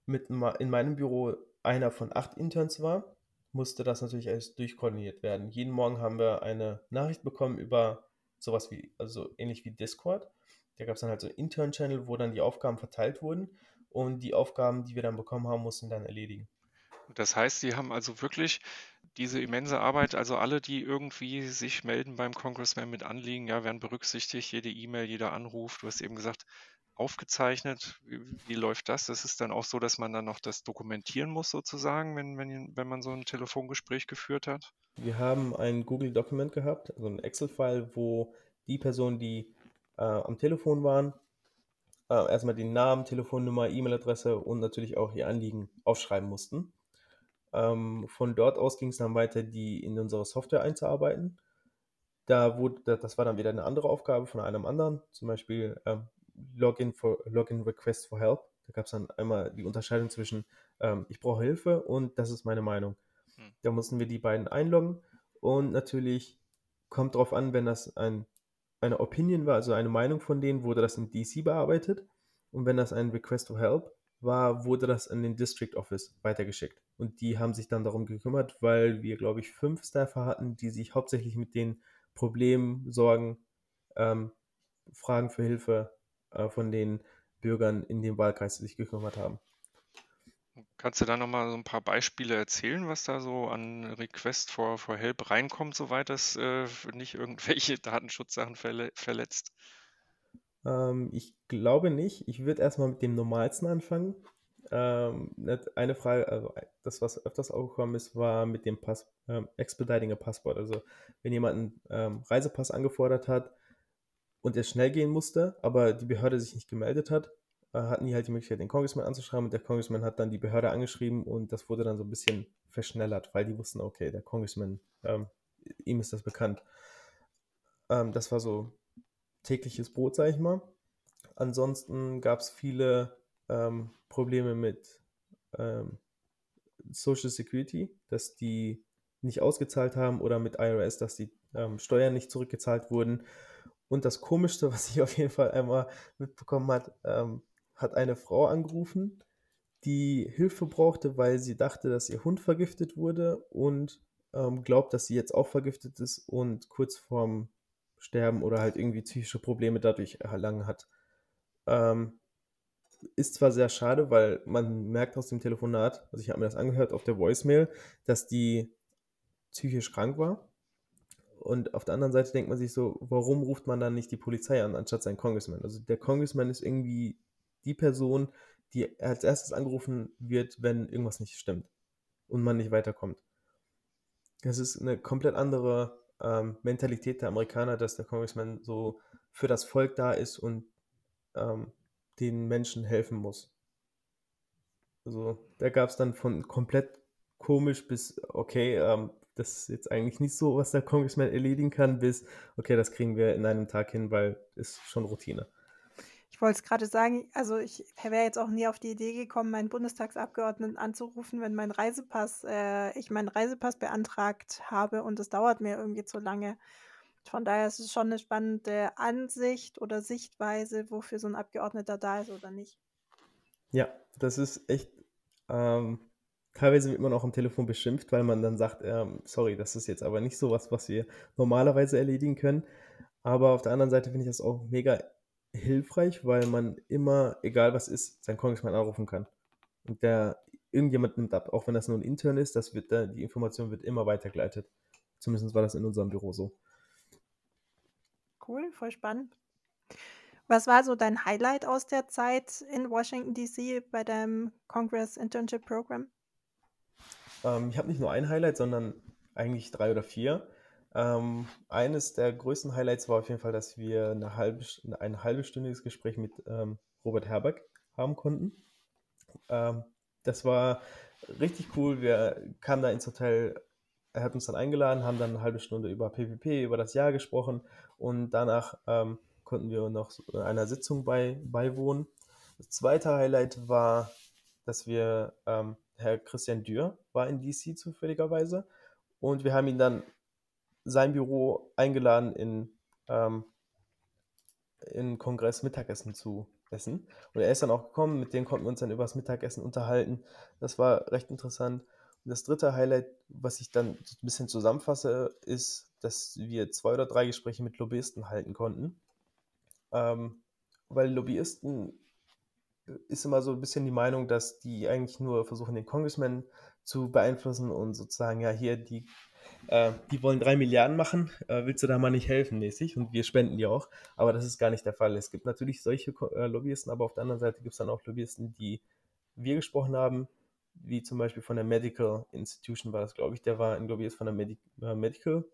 mit in meinem Büro einer von acht Interns war, musste das natürlich alles durchkoordiniert werden. Jeden Morgen haben wir eine Nachricht bekommen über sowas wie, also ähnlich wie Discord. Da gab es dann halt so einen Intern-Channel, wo dann die Aufgaben verteilt wurden und die Aufgaben, die wir dann bekommen haben, mussten dann erledigen. Das heißt, Sie haben also wirklich diese immense Arbeit, also alle, die irgendwie sich melden beim Congressman mit Anliegen, ja, werden berücksichtigt, jede E-Mail, jeder Anruf. Du hast eben gesagt, aufgezeichnet. Wie, wie, läuft das? Das ist dann auch so, dass man dann noch das dokumentieren muss, sozusagen, wenn, wenn, wenn man so ein Telefongespräch geführt hat? Wir haben ein Google-Dokument gehabt, also ein Excel-File, wo die Personen, die äh, am Telefon waren, äh, erstmal den Namen, Telefonnummer, E-Mail-Adresse und natürlich auch ihr Anliegen aufschreiben mussten. Ähm, von dort aus ging es dann weiter, die in unsere Software einzuarbeiten. Da wurde, das war dann wieder eine andere Aufgabe von einem anderen, zum Beispiel ähm, Login, for, Login Request for Help. Da gab es dann einmal die Unterscheidung zwischen ähm, ich brauche Hilfe und das ist meine Meinung. Hm. Da mussten wir die beiden einloggen und natürlich kommt darauf an, wenn das ein eine Opinion war, also eine Meinung von denen, wurde das in DC bearbeitet. Und wenn das ein Request for Help war, wurde das in den District Office weitergeschickt. Und die haben sich dann darum gekümmert, weil wir, glaube ich, fünf Staffer hatten, die sich hauptsächlich mit den Problemen, Sorgen, ähm, Fragen für Hilfe äh, von den Bürgern in dem Wahlkreis sich gekümmert haben. Kannst du da nochmal so ein paar Beispiele erzählen, was da so an Request for, for Help reinkommt, soweit das äh, nicht irgendwelche Datenschutzsachen verle verletzt? Ähm, ich glaube nicht. Ich würde erstmal mit dem Normalsten anfangen. ähm, eine Frage, also das, was öfters aufgekommen ist, war mit dem Pass, ähm, Expediting a Passport. Also wenn jemand einen ähm, Reisepass angefordert hat und er schnell gehen musste, aber die Behörde sich nicht gemeldet hat, äh, hatten die halt die Möglichkeit, den Congressman anzuschreiben und der Congressman hat dann die Behörde angeschrieben und das wurde dann so ein bisschen verschnellert, weil die wussten, okay, der Congressman, ähm, ihm ist das bekannt. Ähm, das war so tägliches Brot, sag ich mal. Ansonsten gab es viele ähm, Probleme mit ähm, Social Security, dass die nicht ausgezahlt haben oder mit IRS, dass die ähm, Steuern nicht zurückgezahlt wurden. Und das Komischste, was ich auf jeden Fall einmal mitbekommen hat, ähm, hat eine Frau angerufen, die Hilfe brauchte, weil sie dachte, dass ihr Hund vergiftet wurde und ähm, glaubt, dass sie jetzt auch vergiftet ist und kurz vorm Sterben oder halt irgendwie psychische Probleme dadurch erlangen hat. Ähm, ist zwar sehr schade, weil man merkt aus dem Telefonat, also ich habe mir das angehört auf der Voicemail, dass die psychisch krank war. Und auf der anderen Seite denkt man sich so, warum ruft man dann nicht die Polizei an, anstatt seinen Congressman? Also der Congressman ist irgendwie die Person, die als erstes angerufen wird, wenn irgendwas nicht stimmt und man nicht weiterkommt. Das ist eine komplett andere ähm, Mentalität der Amerikaner, dass der Congressman so für das Volk da ist und ähm, den Menschen helfen muss. Also da gab es dann von komplett komisch bis, okay, ähm, das ist jetzt eigentlich nicht so, was der Congressman erledigen kann, bis, okay, das kriegen wir in einem Tag hin, weil ist schon Routine. Ich wollte es gerade sagen, also ich wäre jetzt auch nie auf die Idee gekommen, meinen Bundestagsabgeordneten anzurufen, wenn mein Reisepass, äh, ich meinen Reisepass beantragt habe und es dauert mir irgendwie zu lange. Von daher ist es schon eine spannende Ansicht oder Sichtweise, wofür so ein Abgeordneter da ist oder nicht. Ja, das ist echt. Ähm, teilweise wird man auch am Telefon beschimpft, weil man dann sagt, ähm, sorry, das ist jetzt aber nicht so was, was wir normalerweise erledigen können. Aber auf der anderen Seite finde ich das auch mega hilfreich, weil man immer, egal was ist, seinen Congressman anrufen kann. Und der irgendjemand nimmt ab, auch wenn das nur ein Intern ist, das wird, die Information wird immer weitergeleitet. Zumindest war das in unserem Büro so cool, voll spannend. Was war so dein Highlight aus der Zeit in Washington, D.C. bei deinem Congress Internship Program? Ähm, ich habe nicht nur ein Highlight, sondern eigentlich drei oder vier. Ähm, eines der größten Highlights war auf jeden Fall, dass wir eine halbe, ein halbstündiges Gespräch mit ähm, Robert Herberg haben konnten. Ähm, das war richtig cool. Wir kamen da ins Hotel er hat uns dann eingeladen, haben dann eine halbe Stunde über PPP, über das Jahr gesprochen und danach ähm, konnten wir noch einer Sitzung bei, beiwohnen. Das zweite Highlight war, dass wir, ähm, Herr Christian Dürr war in DC zufälligerweise und wir haben ihn dann sein Büro eingeladen, in, ähm, in Kongress Mittagessen zu essen. Und er ist dann auch gekommen, mit dem konnten wir uns dann über das Mittagessen unterhalten. Das war recht interessant. Und das dritte Highlight, was ich dann ein bisschen zusammenfasse, ist, dass wir zwei oder drei Gespräche mit Lobbyisten halten konnten. Ähm, weil Lobbyisten ist immer so ein bisschen die Meinung, dass die eigentlich nur versuchen, den Congressman zu beeinflussen und sozusagen, ja, hier, die, äh, die wollen drei Milliarden machen, äh, willst du da mal nicht helfen, mäßig? Und wir spenden die auch. Aber das ist gar nicht der Fall. Es gibt natürlich solche äh, Lobbyisten, aber auf der anderen Seite gibt es dann auch Lobbyisten, die wir gesprochen haben, wie zum Beispiel von der Medical Institution war das, glaube ich, der war ein Lobbyist von der Medi äh, Medical,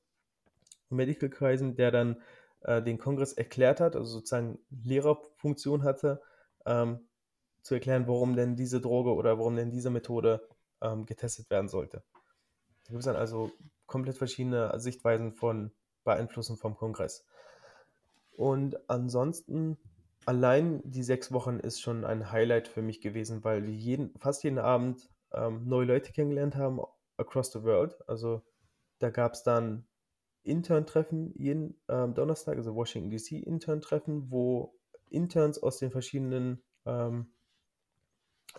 Medical Kreisen, der dann äh, den Kongress erklärt hat, also sozusagen Lehrerfunktion hatte, ähm, zu erklären, warum denn diese Droge oder warum denn diese Methode ähm, getestet werden sollte. Da gibt es dann also komplett verschiedene Sichtweisen von Beeinflussen vom Kongress. Und ansonsten allein die sechs Wochen ist schon ein Highlight für mich gewesen, weil wir jeden, fast jeden Abend ähm, neue Leute kennengelernt haben, across the world. Also da gab es dann Intern-Treffen jeden ähm, Donnerstag, also Washington DC Intern-Treffen, wo Interns aus den verschiedenen ähm,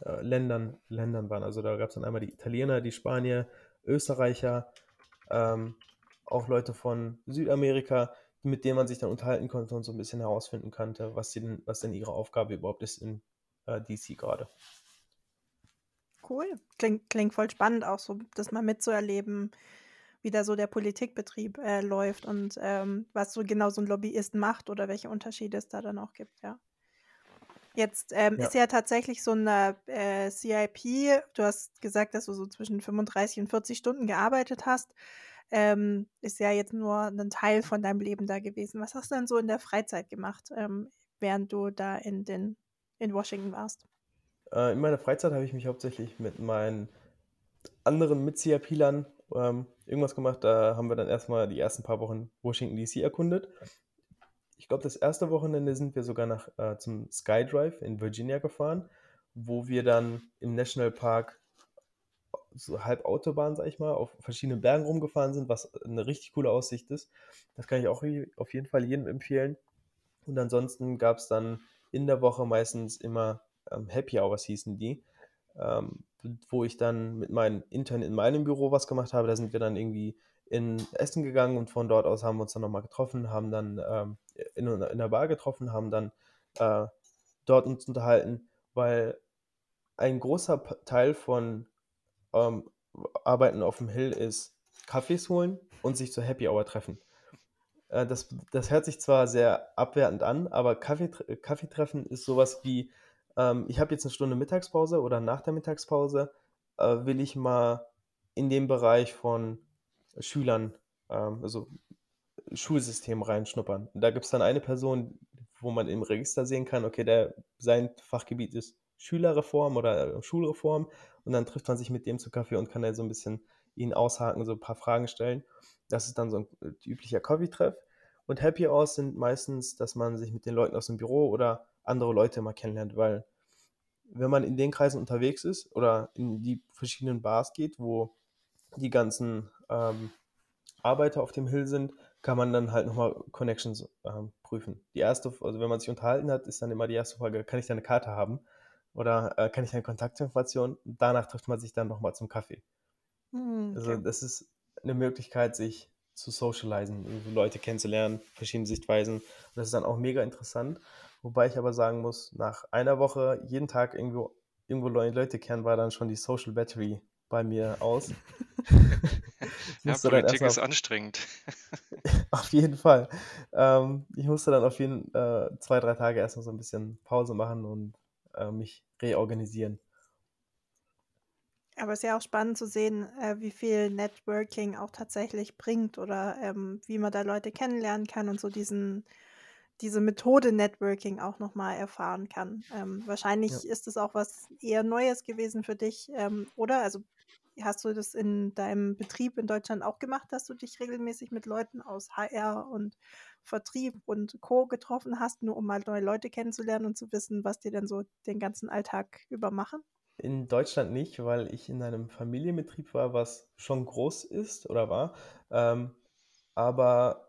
äh, Ländern, Ländern waren. Also da gab es dann einmal die Italiener, die Spanier, Österreicher, ähm, auch Leute von Südamerika, mit denen man sich dann unterhalten konnte und so ein bisschen herausfinden konnte, was, denn, was denn ihre Aufgabe überhaupt ist in äh, DC gerade. Cool. Klingt, klingt voll spannend, auch so das mal mitzuerleben, wie da so der Politikbetrieb äh, läuft und ähm, was so genau so ein Lobbyist macht oder welche Unterschiede es da dann auch gibt, ja. Jetzt ähm, ja. ist ja tatsächlich so eine äh, CIP, du hast gesagt, dass du so zwischen 35 und 40 Stunden gearbeitet hast, ähm, ist ja jetzt nur ein Teil von deinem Leben da gewesen. Was hast du denn so in der Freizeit gemacht, ähm, während du da in, den, in Washington warst? Äh, in meiner Freizeit habe ich mich hauptsächlich mit meinen anderen Mit-CIP-Lern ähm, irgendwas gemacht. Da haben wir dann erstmal die ersten paar Wochen Washington DC erkundet ich glaube, das erste Wochenende sind wir sogar nach, äh, zum Skydrive in Virginia gefahren, wo wir dann im Nationalpark so halb Autobahn, sag ich mal, auf verschiedenen Bergen rumgefahren sind, was eine richtig coole Aussicht ist. Das kann ich auch auf jeden Fall jedem empfehlen. Und ansonsten gab es dann in der Woche meistens immer ähm, Happy Hours hießen die, ähm, wo ich dann mit meinen Internen in meinem Büro was gemacht habe. Da sind wir dann irgendwie in Essen gegangen und von dort aus haben wir uns dann nochmal getroffen, haben dann ähm, in, in der Bar getroffen, haben dann äh, dort uns unterhalten, weil ein großer Teil von ähm, Arbeiten auf dem Hill ist Kaffees holen und sich zur Happy Hour treffen. Äh, das, das hört sich zwar sehr abwertend an, aber Kaffee, Kaffeetreffen ist sowas wie, ähm, ich habe jetzt eine Stunde Mittagspause oder nach der Mittagspause äh, will ich mal in dem Bereich von Schülern, ähm, also Schulsystem reinschnuppern. da gibt es dann eine Person, wo man im Register sehen kann, okay, der, sein Fachgebiet ist Schülerreform oder äh, Schulreform und dann trifft man sich mit dem zu Kaffee und kann dann so ein bisschen ihn aushaken, so ein paar Fragen stellen. Das ist dann so ein äh, üblicher Coffee-Treff. Und Happy Hours sind meistens, dass man sich mit den Leuten aus dem Büro oder andere Leute mal kennenlernt, weil wenn man in den Kreisen unterwegs ist oder in die verschiedenen Bars geht, wo die ganzen ähm, Arbeiter auf dem Hill sind, kann man dann halt nochmal Connections ähm, prüfen. Die erste, also wenn man sich unterhalten hat, ist dann immer die erste Frage, kann ich deine Karte haben? Oder äh, kann ich deine Kontaktinformation? Danach trifft man sich dann nochmal zum Kaffee. Mhm, okay. Also das ist eine Möglichkeit, sich zu socialisen, Leute kennenzulernen, verschiedene Sichtweisen. Und das ist dann auch mega interessant. Wobei ich aber sagen muss, nach einer Woche jeden Tag irgendwo, irgendwo Leute kennen, war dann schon die Social Battery bei mir aus. ja, Politik ist anstrengend. auf jeden Fall. Ähm, ich musste dann auf jeden äh, zwei, drei Tage erstmal so ein bisschen Pause machen und äh, mich reorganisieren. Aber es ist ja auch spannend zu sehen, äh, wie viel Networking auch tatsächlich bringt oder ähm, wie man da Leute kennenlernen kann und so diesen, diese Methode Networking auch nochmal erfahren kann. Ähm, wahrscheinlich ja. ist es auch was eher Neues gewesen für dich, ähm, oder? Also Hast du das in deinem Betrieb in Deutschland auch gemacht, dass du dich regelmäßig mit Leuten aus HR und Vertrieb und Co. getroffen hast, nur um mal neue Leute kennenzulernen und zu wissen, was die denn so den ganzen Alltag über machen? In Deutschland nicht, weil ich in einem Familienbetrieb war, was schon groß ist oder war. Ähm, aber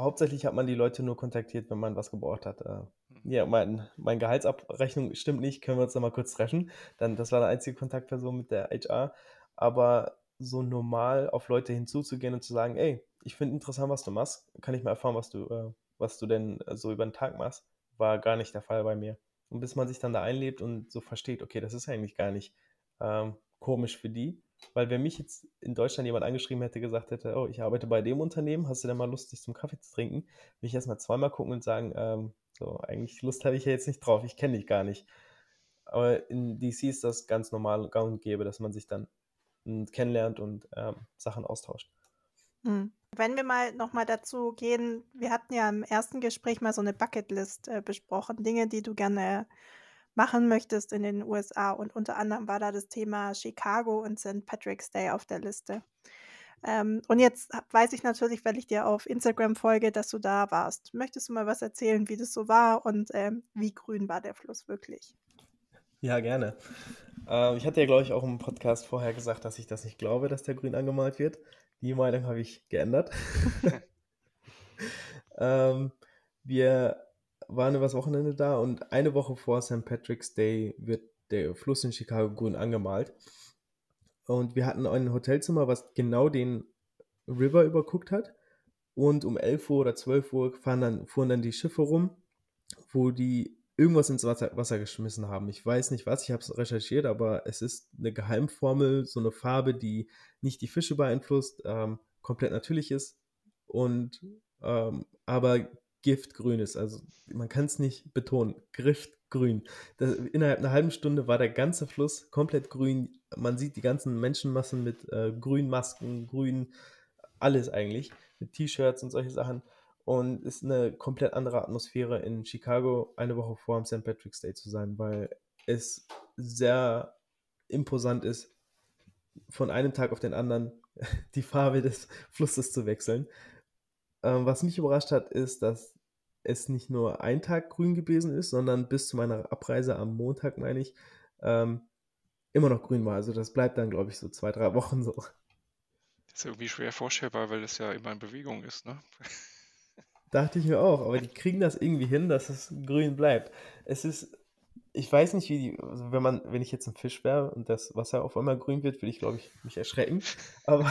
hauptsächlich hat man die Leute nur kontaktiert, wenn man was gebraucht hat. Äh, hm. ja, mein, meine Gehaltsabrechnung stimmt nicht, können wir uns nochmal kurz treffen. Dann, das war die einzige Kontaktperson mit der HR aber so normal auf Leute hinzuzugehen und zu sagen, ey, ich finde interessant, was du machst, kann ich mal erfahren, was du, äh, was du denn äh, so über den Tag machst, war gar nicht der Fall bei mir. Und bis man sich dann da einlebt und so versteht, okay, das ist eigentlich gar nicht ähm, komisch für die, weil wenn mich jetzt in Deutschland jemand angeschrieben hätte, gesagt hätte, oh, ich arbeite bei dem Unternehmen, hast du denn mal Lust, dich zum Kaffee zu trinken, würde ich erstmal zweimal gucken und sagen, ähm, so, eigentlich Lust habe ich ja jetzt nicht drauf, ich kenne dich gar nicht. Aber in DC ist das ganz normal gang und gäbe, dass man sich dann kennenlernt und ähm, Sachen austauscht. Hm. Wenn wir mal nochmal dazu gehen, wir hatten ja im ersten Gespräch mal so eine Bucketlist äh, besprochen, Dinge, die du gerne machen möchtest in den USA und unter anderem war da das Thema Chicago und St. Patrick's Day auf der Liste. Ähm, und jetzt weiß ich natürlich, weil ich dir auf Instagram folge, dass du da warst. Möchtest du mal was erzählen, wie das so war und ähm, wie grün war der Fluss wirklich? Ja, gerne. Ähm, ich hatte ja, glaube ich, auch im Podcast vorher gesagt, dass ich das nicht glaube, dass der grün angemalt wird. Die Meinung habe ich geändert. ähm, wir waren übers Wochenende da und eine Woche vor St. Patrick's Day wird der Fluss in Chicago grün angemalt. Und wir hatten ein Hotelzimmer, was genau den River überguckt hat. Und um 11 Uhr oder 12 Uhr fahren dann, fuhren dann die Schiffe rum, wo die irgendwas ins Wasser, Wasser geschmissen haben. Ich weiß nicht was, ich habe es recherchiert, aber es ist eine Geheimformel, so eine Farbe, die nicht die Fische beeinflusst, ähm, komplett natürlich ist und ähm, aber giftgrün ist. Also man kann es nicht betonen. Giftgrün. Das, innerhalb einer halben Stunde war der ganze Fluss komplett grün. Man sieht die ganzen Menschenmassen mit äh, grünen Masken, grün, alles eigentlich, mit T-Shirts und solche Sachen. Und ist eine komplett andere Atmosphäre in Chicago eine Woche vor dem St. Patrick's Day zu sein, weil es sehr imposant ist, von einem Tag auf den anderen die Farbe des Flusses zu wechseln. Ähm, was mich überrascht hat, ist, dass es nicht nur ein Tag grün gewesen ist, sondern bis zu meiner Abreise am Montag, meine ich, ähm, immer noch grün war. Also das bleibt dann, glaube ich, so zwei, drei Wochen so. Das ist irgendwie schwer vorstellbar, weil es ja immer in Bewegung ist, ne? Dachte ich mir auch, aber die kriegen das irgendwie hin, dass es grün bleibt. Es ist, ich weiß nicht, wie die, also wenn man, wenn ich jetzt ein Fisch wäre und das Wasser auf einmal grün wird, würde ich, glaube ich, mich erschrecken. Aber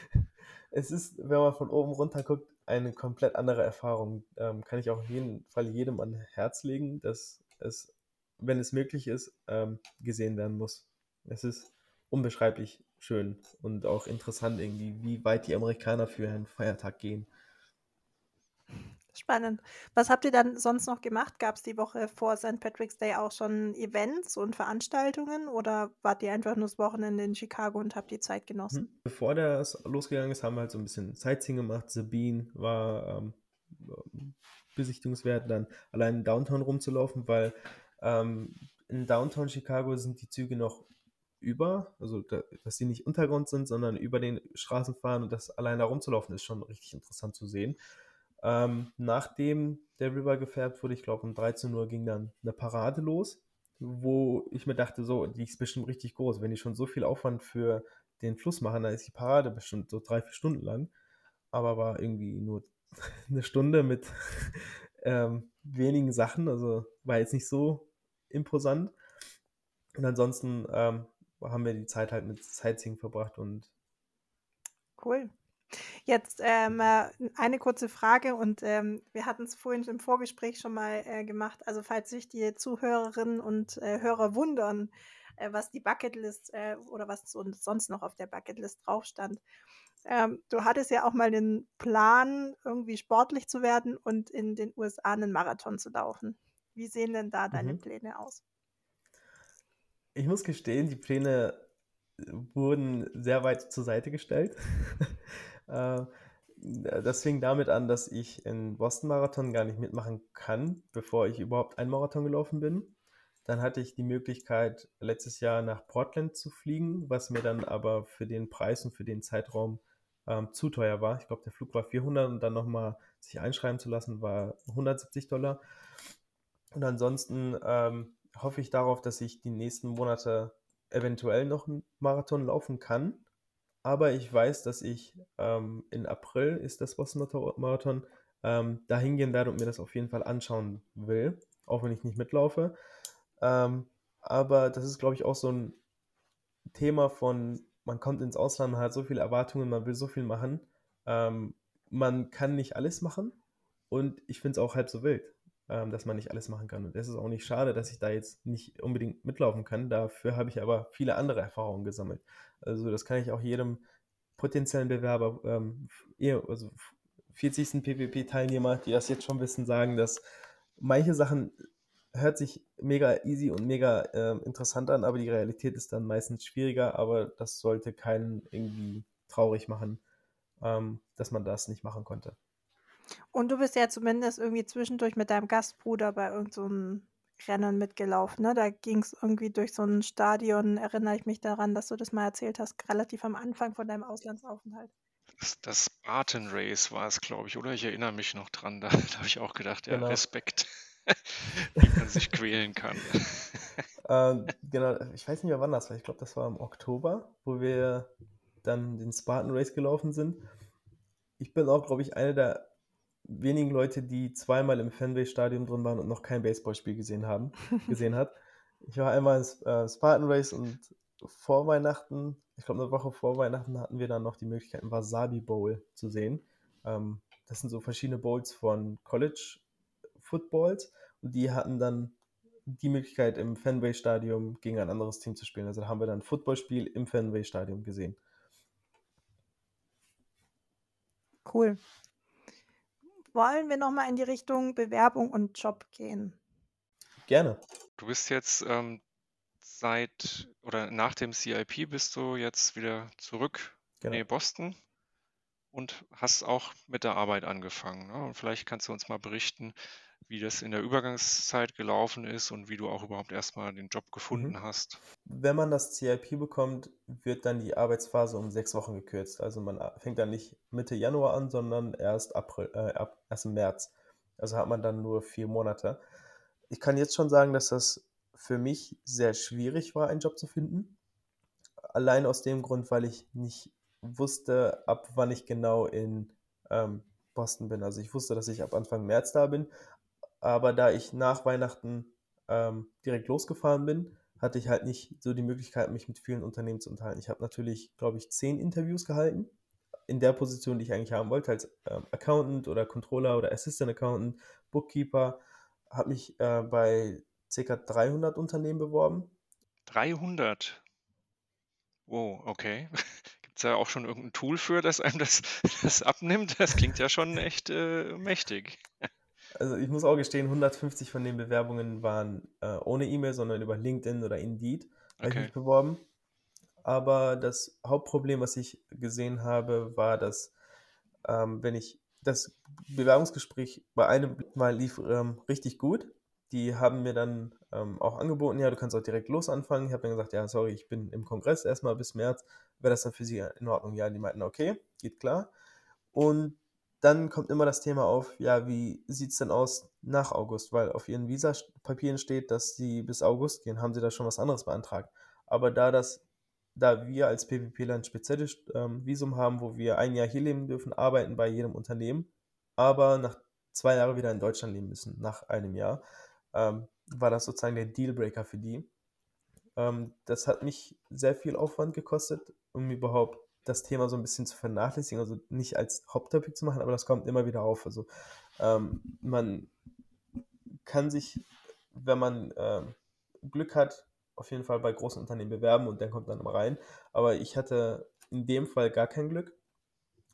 es ist, wenn man von oben runter guckt, eine komplett andere Erfahrung. Ähm, kann ich auch auf jeden Fall jedem an Herz legen, dass es, wenn es möglich ist, ähm, gesehen werden muss. Es ist unbeschreiblich schön und auch interessant irgendwie, wie weit die Amerikaner für einen Feiertag gehen. Spannend. Was habt ihr dann sonst noch gemacht? Gab es die Woche vor St. Patrick's Day auch schon Events und Veranstaltungen oder wart ihr einfach nur das Wochenende in Chicago und habt die Zeit genossen? Mhm. Bevor das losgegangen ist, haben wir halt so ein bisschen Sightseeing gemacht. Sabine war ähm, besichtigungswert, dann allein in Downtown rumzulaufen, weil ähm, in Downtown Chicago sind die Züge noch über, also da, dass sie nicht Untergrund sind, sondern über den Straßen fahren und das allein da rumzulaufen ist schon richtig interessant zu sehen. Ähm, nachdem der River gefärbt wurde, ich glaube um 13 Uhr ging dann eine Parade los, wo ich mir dachte, so, die ist bestimmt richtig groß. Wenn die schon so viel Aufwand für den Fluss machen, dann ist die Parade bestimmt so drei, vier Stunden lang. Aber war irgendwie nur eine Stunde mit ähm, wenigen Sachen, also war jetzt nicht so imposant. Und ansonsten ähm, haben wir die Zeit halt mit Sightseeing verbracht und Cool. Jetzt ähm, äh, eine kurze Frage und ähm, wir hatten es vorhin im Vorgespräch schon mal äh, gemacht. Also falls sich die Zuhörerinnen und äh, Hörer wundern, äh, was die Bucketlist äh, oder was sonst noch auf der Bucketlist drauf stand. Ähm, du hattest ja auch mal den Plan, irgendwie sportlich zu werden und in den USA einen Marathon zu laufen. Wie sehen denn da deine mhm. Pläne aus? Ich muss gestehen, die Pläne wurden sehr weit zur Seite gestellt. Äh, das fing damit an, dass ich in Boston Marathon gar nicht mitmachen kann, bevor ich überhaupt einen Marathon gelaufen bin. Dann hatte ich die Möglichkeit, letztes Jahr nach Portland zu fliegen, was mir dann aber für den Preis und für den Zeitraum ähm, zu teuer war. Ich glaube, der Flug war 400 und dann nochmal sich einschreiben zu lassen, war 170 Dollar. Und ansonsten ähm, hoffe ich darauf, dass ich die nächsten Monate eventuell noch einen Marathon laufen kann aber ich weiß, dass ich ähm, in April ist das Boston Marathon ähm, da hingehen werde und mir das auf jeden Fall anschauen will, auch wenn ich nicht mitlaufe. Ähm, aber das ist, glaube ich, auch so ein Thema von, man kommt ins Ausland, man hat so viele Erwartungen, man will so viel machen. Ähm, man kann nicht alles machen und ich finde es auch halb so wild, dass man nicht alles machen kann. Und es ist auch nicht schade, dass ich da jetzt nicht unbedingt mitlaufen kann. Dafür habe ich aber viele andere Erfahrungen gesammelt. Also das kann ich auch jedem potenziellen Bewerber, ähm, also 40. PPP-Teilnehmer, die das jetzt schon wissen, sagen, dass manche Sachen hört sich mega easy und mega äh, interessant an, aber die Realität ist dann meistens schwieriger, aber das sollte keinen irgendwie traurig machen, ähm, dass man das nicht machen konnte. Und du bist ja zumindest irgendwie zwischendurch mit deinem Gastbruder bei irgendeinem so Rennen mitgelaufen. Ne? Da ging es irgendwie durch so ein Stadion, erinnere ich mich daran, dass du das mal erzählt hast, relativ am Anfang von deinem Auslandsaufenthalt. Das, das Spartan Race war es, glaube ich, oder? Ich erinnere mich noch dran. Da, da habe ich auch gedacht, ja, genau. Respekt, wie man sich quälen kann. ähm, genau, ich weiß nicht mehr, wann das war. Ich glaube, das war im Oktober, wo wir dann den Spartan Race gelaufen sind. Ich bin auch, glaube ich, einer der wenigen Leute, die zweimal im Fenway-Stadion drin waren und noch kein Baseballspiel gesehen haben, gesehen hat. Ich war einmal in äh, Spartan Race und vor Weihnachten, ich glaube eine Woche vor Weihnachten, hatten wir dann noch die Möglichkeit, einen Wasabi Bowl zu sehen. Ähm, das sind so verschiedene Bowls von College Footballs und die hatten dann die Möglichkeit, im Fenway Stadion gegen ein anderes Team zu spielen. Also da haben wir dann ein Footballspiel im Fenway Stadion gesehen. Cool wollen wir nochmal in die Richtung Bewerbung und Job gehen? Gerne. Du bist jetzt ähm, seit oder nach dem CIP bist du jetzt wieder zurück genau. in Boston und hast auch mit der Arbeit angefangen. Ne? Und vielleicht kannst du uns mal berichten, wie das in der Übergangszeit gelaufen ist und wie du auch überhaupt erstmal den Job gefunden mhm. hast. Wenn man das CIP bekommt, wird dann die Arbeitsphase um sechs Wochen gekürzt. Also man fängt dann nicht Mitte Januar an, sondern erst, April, äh, ab, erst im März. Also hat man dann nur vier Monate. Ich kann jetzt schon sagen, dass das für mich sehr schwierig war, einen Job zu finden. Allein aus dem Grund, weil ich nicht wusste, ab wann ich genau in ähm, Boston bin. Also ich wusste, dass ich ab Anfang März da bin, aber da ich nach Weihnachten ähm, direkt losgefahren bin, hatte ich halt nicht so die Möglichkeit, mich mit vielen Unternehmen zu unterhalten. Ich habe natürlich, glaube ich, zehn Interviews gehalten, in der Position, die ich eigentlich haben wollte, als ähm, Accountant oder Controller oder Assistant Accountant, Bookkeeper, habe mich äh, bei ca. 300 Unternehmen beworben. 300? Wow, okay. Gibt es da auch schon irgendein Tool für, das einem das, das abnimmt? Das klingt ja schon echt äh, mächtig. Also ich muss auch gestehen, 150 von den Bewerbungen waren äh, ohne E-Mail, sondern über LinkedIn oder Indeed habe okay. ich mich beworben. Aber das Hauptproblem, was ich gesehen habe, war, dass ähm, wenn ich das Bewerbungsgespräch bei einem Mal lief ähm, richtig gut. Die haben mir dann ähm, auch angeboten, ja, du kannst auch direkt los anfangen. Ich habe dann gesagt, ja, sorry, ich bin im Kongress erstmal bis März. Wäre das dann für sie in Ordnung? Ja, die meinten, okay, geht klar. Und dann kommt immer das Thema auf, ja, wie sieht es denn aus nach August? Weil auf ihren Visa-Papieren steht, dass sie bis August gehen. Haben sie da schon was anderes beantragt? Aber da das, da wir als PPP ein spezielles ähm, Visum haben, wo wir ein Jahr hier leben dürfen, arbeiten bei jedem Unternehmen, aber nach zwei Jahren wieder in Deutschland leben müssen, nach einem Jahr, ähm, war das sozusagen der Dealbreaker für die. Ähm, das hat mich sehr viel Aufwand gekostet, um überhaupt das Thema so ein bisschen zu vernachlässigen, also nicht als Haupttopic zu machen, aber das kommt immer wieder auf. Also ähm, man kann sich, wenn man ähm, Glück hat, auf jeden Fall bei großen Unternehmen bewerben und dann kommt dann rein. Aber ich hatte in dem Fall gar kein Glück.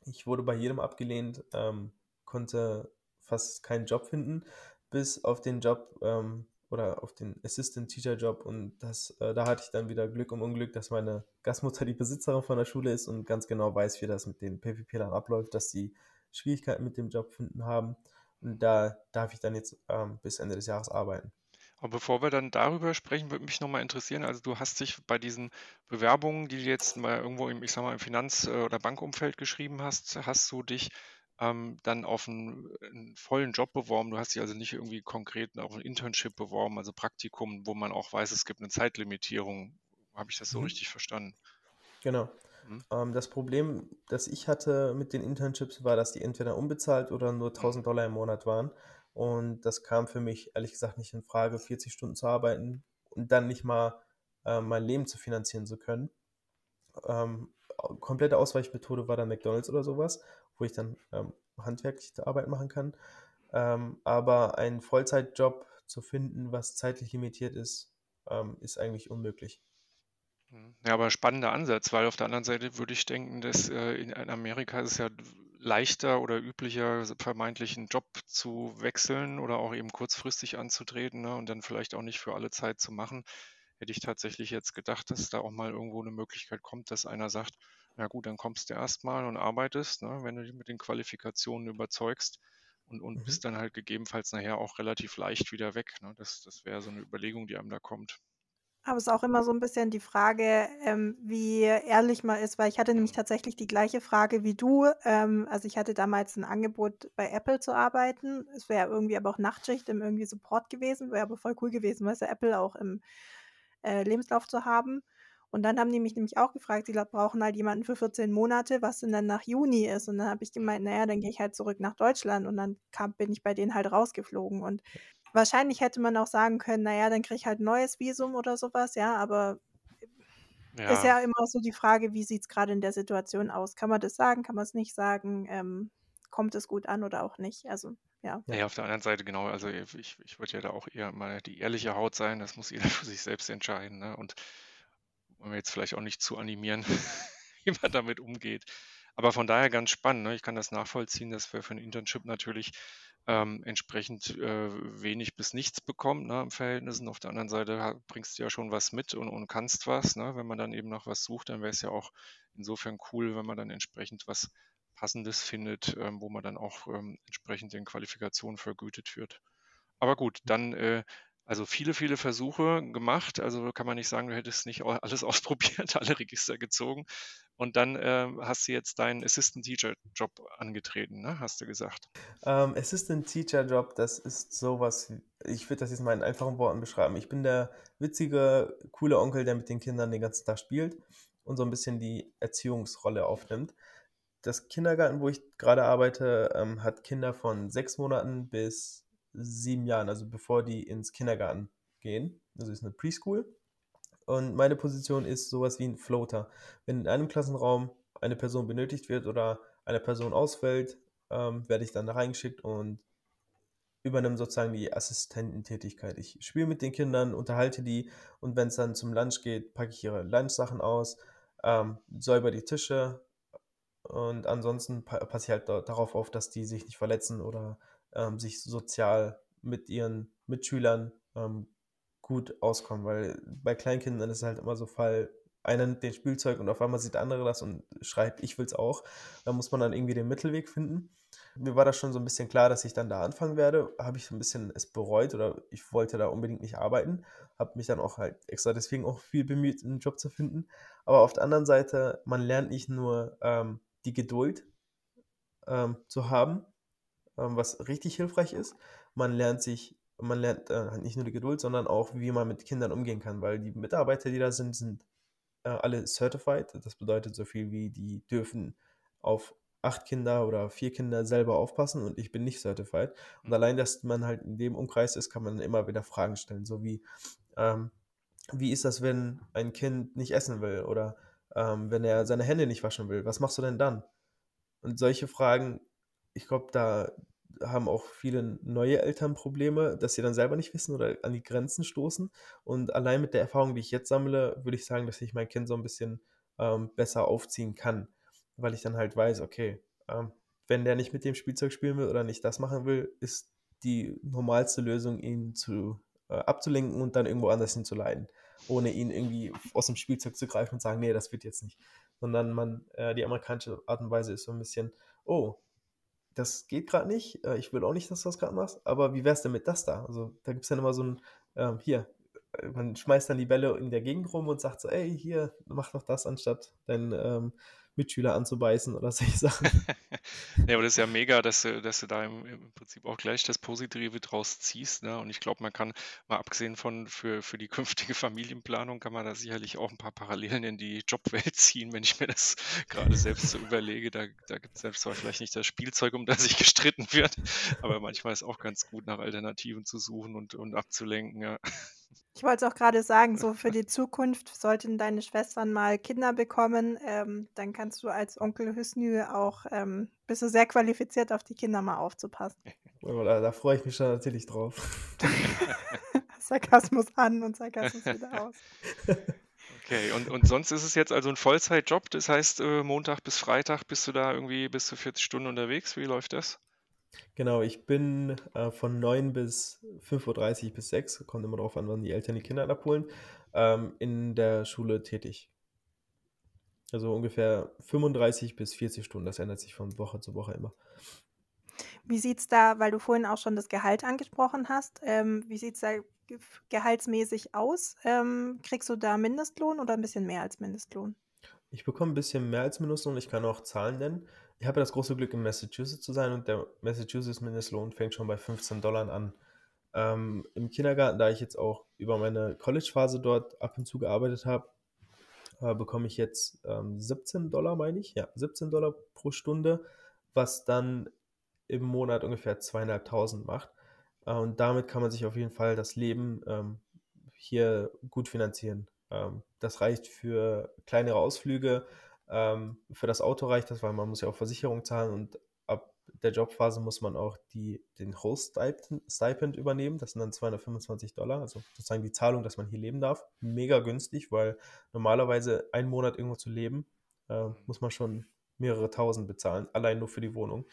Ich wurde bei jedem abgelehnt, ähm, konnte fast keinen Job finden, bis auf den Job, ähm, oder auf den Assistant Teacher Job und das, äh, da hatte ich dann wieder Glück um Unglück, dass meine Gastmutter die Besitzerin von der Schule ist und ganz genau weiß, wie das mit den dann abläuft, dass sie Schwierigkeiten mit dem Job finden haben und da darf ich dann jetzt ähm, bis Ende des Jahres arbeiten. Aber bevor wir dann darüber sprechen, würde mich nochmal interessieren, also du hast dich bei diesen Bewerbungen, die du jetzt mal irgendwo im, ich sag mal, im Finanz- äh, oder Bankumfeld geschrieben hast, hast du dich ähm, dann auf einen, einen, vollen Job beworben. Du hast dich also nicht irgendwie konkret auf ein Internship beworben, also Praktikum, wo man auch weiß, es gibt eine Zeitlimitierung. Habe ich das so mhm. richtig verstanden? Genau. Mhm. Ähm, das Problem, das ich hatte mit den Internships, war, dass die entweder unbezahlt oder nur 1000 mhm. Dollar im Monat waren. Und das kam für mich ehrlich gesagt nicht in Frage, 40 Stunden zu arbeiten und dann nicht mal äh, mein Leben zu finanzieren zu können. Ähm, komplette Ausweichmethode war dann McDonalds oder sowas wo ich dann ähm, handwerkliche Arbeit machen kann. Ähm, aber einen Vollzeitjob zu finden, was zeitlich limitiert ist, ähm, ist eigentlich unmöglich. Hm. Ja, aber spannender Ansatz, weil auf der anderen Seite würde ich denken, dass äh, in Amerika ist es ja leichter oder üblicher, vermeintlich einen Job zu wechseln oder auch eben kurzfristig anzutreten ne, und dann vielleicht auch nicht für alle Zeit zu machen. Hätte ich tatsächlich jetzt gedacht, dass da auch mal irgendwo eine Möglichkeit kommt, dass einer sagt, ja gut, dann kommst du erstmal und arbeitest, ne, wenn du dich mit den Qualifikationen überzeugst und, und mhm. bist dann halt gegebenenfalls nachher auch relativ leicht wieder weg. Ne? Das, das wäre so eine Überlegung, die einem da kommt. Aber es ist auch immer so ein bisschen die Frage, ähm, wie ehrlich man ist, weil ich hatte nämlich mhm. tatsächlich die gleiche Frage wie du. Ähm, also ich hatte damals ein Angebot bei Apple zu arbeiten. Es wäre irgendwie aber auch Nachtschicht im irgendwie Support gewesen, wäre aber voll cool gewesen, weißt du, Apple auch im äh, Lebenslauf zu haben. Und dann haben die mich nämlich auch gefragt, die brauchen halt jemanden für 14 Monate, was denn dann nach Juni ist. Und dann habe ich gemeint, naja, dann gehe ich halt zurück nach Deutschland und dann kam, bin ich bei denen halt rausgeflogen. Und wahrscheinlich hätte man auch sagen können, naja, dann kriege ich halt ein neues Visum oder sowas, ja, aber ja. ist ja immer so die Frage, wie sieht es gerade in der Situation aus? Kann man das sagen, kann man es nicht sagen? Ähm, kommt es gut an oder auch nicht? Also ja. Ja, auf der anderen Seite genau. Also ich, ich würde ja da auch eher mal die ehrliche Haut sein. Das muss jeder für sich selbst entscheiden. Ne? Und wollen wir jetzt vielleicht auch nicht zu animieren, wie man damit umgeht. Aber von daher ganz spannend. Ne? Ich kann das nachvollziehen, dass wir für ein Internship natürlich ähm, entsprechend äh, wenig bis nichts bekommt ne, im Verhältnis. Und auf der anderen Seite bringst du ja schon was mit und, und kannst was. Ne? Wenn man dann eben noch was sucht, dann wäre es ja auch insofern cool, wenn man dann entsprechend was Passendes findet, ähm, wo man dann auch ähm, entsprechend den Qualifikationen vergütet wird. Aber gut, dann äh, also viele, viele Versuche gemacht. Also kann man nicht sagen, du hättest nicht alles ausprobiert, alle Register gezogen. Und dann äh, hast du jetzt deinen Assistant Teacher Job angetreten, ne? hast du gesagt. Ähm, Assistant Teacher Job, das ist sowas, ich würde das jetzt mal in einfachen Worten beschreiben. Ich bin der witzige, coole Onkel, der mit den Kindern den ganzen Tag spielt und so ein bisschen die Erziehungsrolle aufnimmt. Das Kindergarten, wo ich gerade arbeite, ähm, hat Kinder von sechs Monaten bis sieben Jahren, also bevor die ins Kindergarten gehen. Also ist eine Preschool. Und meine Position ist sowas wie ein Floater. Wenn in einem Klassenraum eine Person benötigt wird oder eine Person ausfällt, ähm, werde ich dann da reingeschickt und übernehme sozusagen die Assistententätigkeit. Ich spiele mit den Kindern, unterhalte die und wenn es dann zum Lunch geht, packe ich ihre Lunchsachen aus, ähm, säuber die Tische und ansonsten pa passe ich halt da, darauf auf, dass die sich nicht verletzen oder ähm, sich sozial mit ihren Mitschülern ähm, gut auskommen, weil bei Kleinkindern ist es halt immer so Fall, einer nimmt den Spielzeug und auf einmal sieht der andere das und schreibt, ich will's auch. Da muss man dann irgendwie den Mittelweg finden. Mir war das schon so ein bisschen klar, dass ich dann da anfangen werde. Habe ich so ein bisschen es bereut oder ich wollte da unbedingt nicht arbeiten. Habe mich dann auch halt extra deswegen auch viel bemüht, einen Job zu finden. Aber auf der anderen Seite, man lernt nicht nur ähm, die Geduld ähm, zu haben, was richtig hilfreich ist. Man lernt sich, man lernt äh, nicht nur die Geduld, sondern auch, wie man mit Kindern umgehen kann, weil die Mitarbeiter, die da sind, sind äh, alle certified. Das bedeutet so viel wie, die dürfen auf acht Kinder oder vier Kinder selber aufpassen und ich bin nicht certified. Und mhm. allein, dass man halt in dem Umkreis ist, kann man immer wieder Fragen stellen, so wie, ähm, wie ist das, wenn ein Kind nicht essen will oder ähm, wenn er seine Hände nicht waschen will? Was machst du denn dann? Und solche Fragen ich glaube, da haben auch viele neue Eltern Probleme, dass sie dann selber nicht wissen oder an die Grenzen stoßen. Und allein mit der Erfahrung, die ich jetzt sammle, würde ich sagen, dass ich mein Kind so ein bisschen ähm, besser aufziehen kann, weil ich dann halt weiß, okay, ähm, wenn der nicht mit dem Spielzeug spielen will oder nicht das machen will, ist die normalste Lösung, ihn zu, äh, abzulenken und dann irgendwo anders hinzuleiten, ohne ihn irgendwie aus dem Spielzeug zu greifen und sagen, nee, das wird jetzt nicht. Sondern man, äh, die amerikanische Art und Weise ist so ein bisschen, oh, das geht gerade nicht, äh, ich will auch nicht, dass du das gerade machst, aber wie wär's denn mit das da? Also da gibt es dann immer so ein, ähm, hier, äh, man schmeißt dann die Bälle in der Gegend rum und sagt so, ey, hier, mach doch das, anstatt dein ähm, Mitschüler anzubeißen oder solche Sachen. ja, aber das ist ja mega, dass du, dass du da im, im Prinzip auch gleich das Positive draus ziehst. Ne? Und ich glaube, man kann, mal abgesehen von für, für die künftige Familienplanung, kann man da sicherlich auch ein paar Parallelen in die Jobwelt ziehen, wenn ich mir das gerade selbst so überlege. Da, da gibt es selbst zwar vielleicht nicht das Spielzeug, um das sich gestritten wird, aber manchmal ist auch ganz gut, nach Alternativen zu suchen und, und abzulenken. Ja. Ich wollte es auch gerade sagen, so für die Zukunft sollten deine Schwestern mal Kinder bekommen, ähm, dann kannst du als Onkel Hüsnü auch, ähm, bist du sehr qualifiziert, auf die Kinder mal aufzupassen. Da, da freue ich mich schon natürlich drauf. Sarkasmus an und Sarkasmus wieder aus. Okay, und, und sonst ist es jetzt also ein Vollzeitjob, das heißt äh, Montag bis Freitag bist du da irgendwie bis zu 40 Stunden unterwegs, wie läuft das? Genau, ich bin äh, von 9 bis 5.30 Uhr bis 6, kommt immer darauf an, wann die Eltern die Kinder abholen, ähm, in der Schule tätig. Also ungefähr 35 bis 40 Stunden, das ändert sich von Woche zu Woche immer. Wie sieht es da, weil du vorhin auch schon das Gehalt angesprochen hast, ähm, wie sieht es da gehaltsmäßig aus? Ähm, kriegst du da Mindestlohn oder ein bisschen mehr als Mindestlohn? Ich bekomme ein bisschen mehr als Mindestlohn, ich kann auch Zahlen nennen ich habe das große Glück, in Massachusetts zu sein und der Massachusetts Mindestlohn fängt schon bei 15 Dollar an. Ähm, Im Kindergarten, da ich jetzt auch über meine College-Phase dort ab und zu gearbeitet habe, äh, bekomme ich jetzt ähm, 17 Dollar, meine ich. Ja, 17 Dollar pro Stunde, was dann im Monat ungefähr zweieinhalbtausend macht. Äh, und damit kann man sich auf jeden Fall das Leben ähm, hier gut finanzieren. Ähm, das reicht für kleinere Ausflüge, ähm, für das Auto reicht das, weil man muss ja auch Versicherung zahlen und ab der Jobphase muss man auch die, den Host-Stipend übernehmen. Das sind dann 225 Dollar, also sozusagen die Zahlung, dass man hier leben darf. Mega günstig, weil normalerweise einen Monat irgendwo zu leben, äh, muss man schon mehrere tausend bezahlen, allein nur für die Wohnung.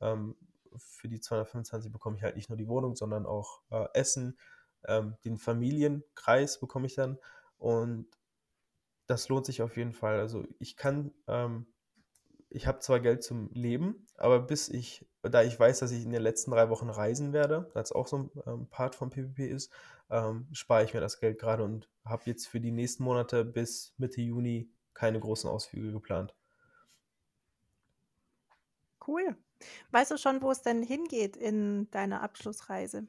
Ähm, für die 225 bekomme ich halt nicht nur die Wohnung, sondern auch äh, Essen, ähm, den Familienkreis bekomme ich dann und das lohnt sich auf jeden Fall. Also ich kann, ähm, ich habe zwar Geld zum Leben, aber bis ich, da ich weiß, dass ich in den letzten drei Wochen reisen werde, das auch so ein ähm, Part von PPP ist, ähm, spare ich mir das Geld gerade und habe jetzt für die nächsten Monate bis Mitte Juni keine großen Ausflüge geplant. Cool. Weißt du schon, wo es denn hingeht in deiner Abschlussreise?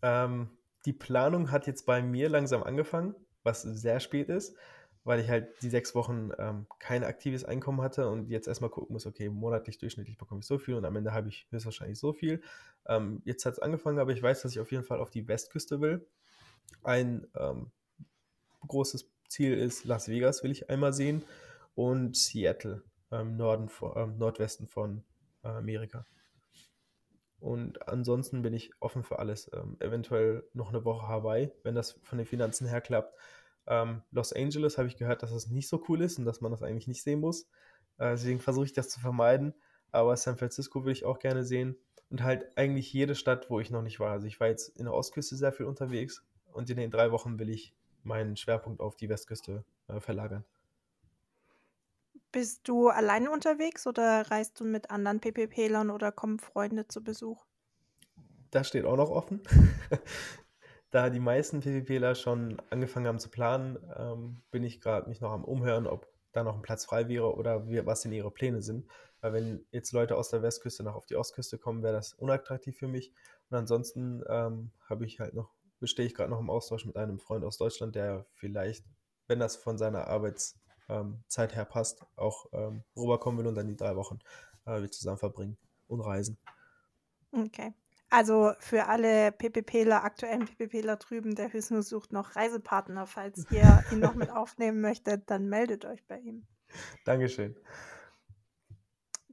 Ähm, die Planung hat jetzt bei mir langsam angefangen, was sehr spät ist, weil ich halt die sechs Wochen ähm, kein aktives Einkommen hatte und jetzt erstmal gucken muss, okay, monatlich durchschnittlich bekomme ich so viel und am Ende habe ich höchstwahrscheinlich so viel. Ähm, jetzt hat es angefangen, aber ich weiß, dass ich auf jeden Fall auf die Westküste will. Ein ähm, großes Ziel ist Las Vegas, will ich einmal sehen und Seattle, ähm, Norden, ähm, Nordwesten von äh, Amerika. Und ansonsten bin ich offen für alles. Ähm, eventuell noch eine Woche Hawaii, wenn das von den Finanzen her klappt. Ähm, Los Angeles habe ich gehört, dass das nicht so cool ist und dass man das eigentlich nicht sehen muss. Äh, deswegen versuche ich das zu vermeiden. Aber San Francisco will ich auch gerne sehen. Und halt eigentlich jede Stadt, wo ich noch nicht war. Also ich war jetzt in der Ostküste sehr viel unterwegs und in den drei Wochen will ich meinen Schwerpunkt auf die Westküste äh, verlagern. Bist du alleine unterwegs oder reist du mit anderen PPPlern oder kommen Freunde zu Besuch? Das steht auch noch offen. da die meisten PPPler schon angefangen haben zu planen, ähm, bin ich gerade mich noch am Umhören, ob da noch ein Platz frei wäre oder wie, was denn ihre Pläne sind. Weil wenn jetzt Leute aus der Westküste noch auf die Ostküste kommen, wäre das unattraktiv für mich. Und ansonsten ähm, habe ich halt noch, bestehe ich gerade noch im Austausch mit einem Freund aus Deutschland, der vielleicht, wenn das von seiner Arbeits ähm, her passt, auch ähm, rüberkommen will und dann die drei Wochen äh, wir zusammen verbringen und reisen. Okay. Also für alle PPPler, aktuellen PPPler drüben, der Hüsnu sucht noch Reisepartner. Falls ihr ihn noch mit aufnehmen möchtet, dann meldet euch bei ihm. Dankeschön.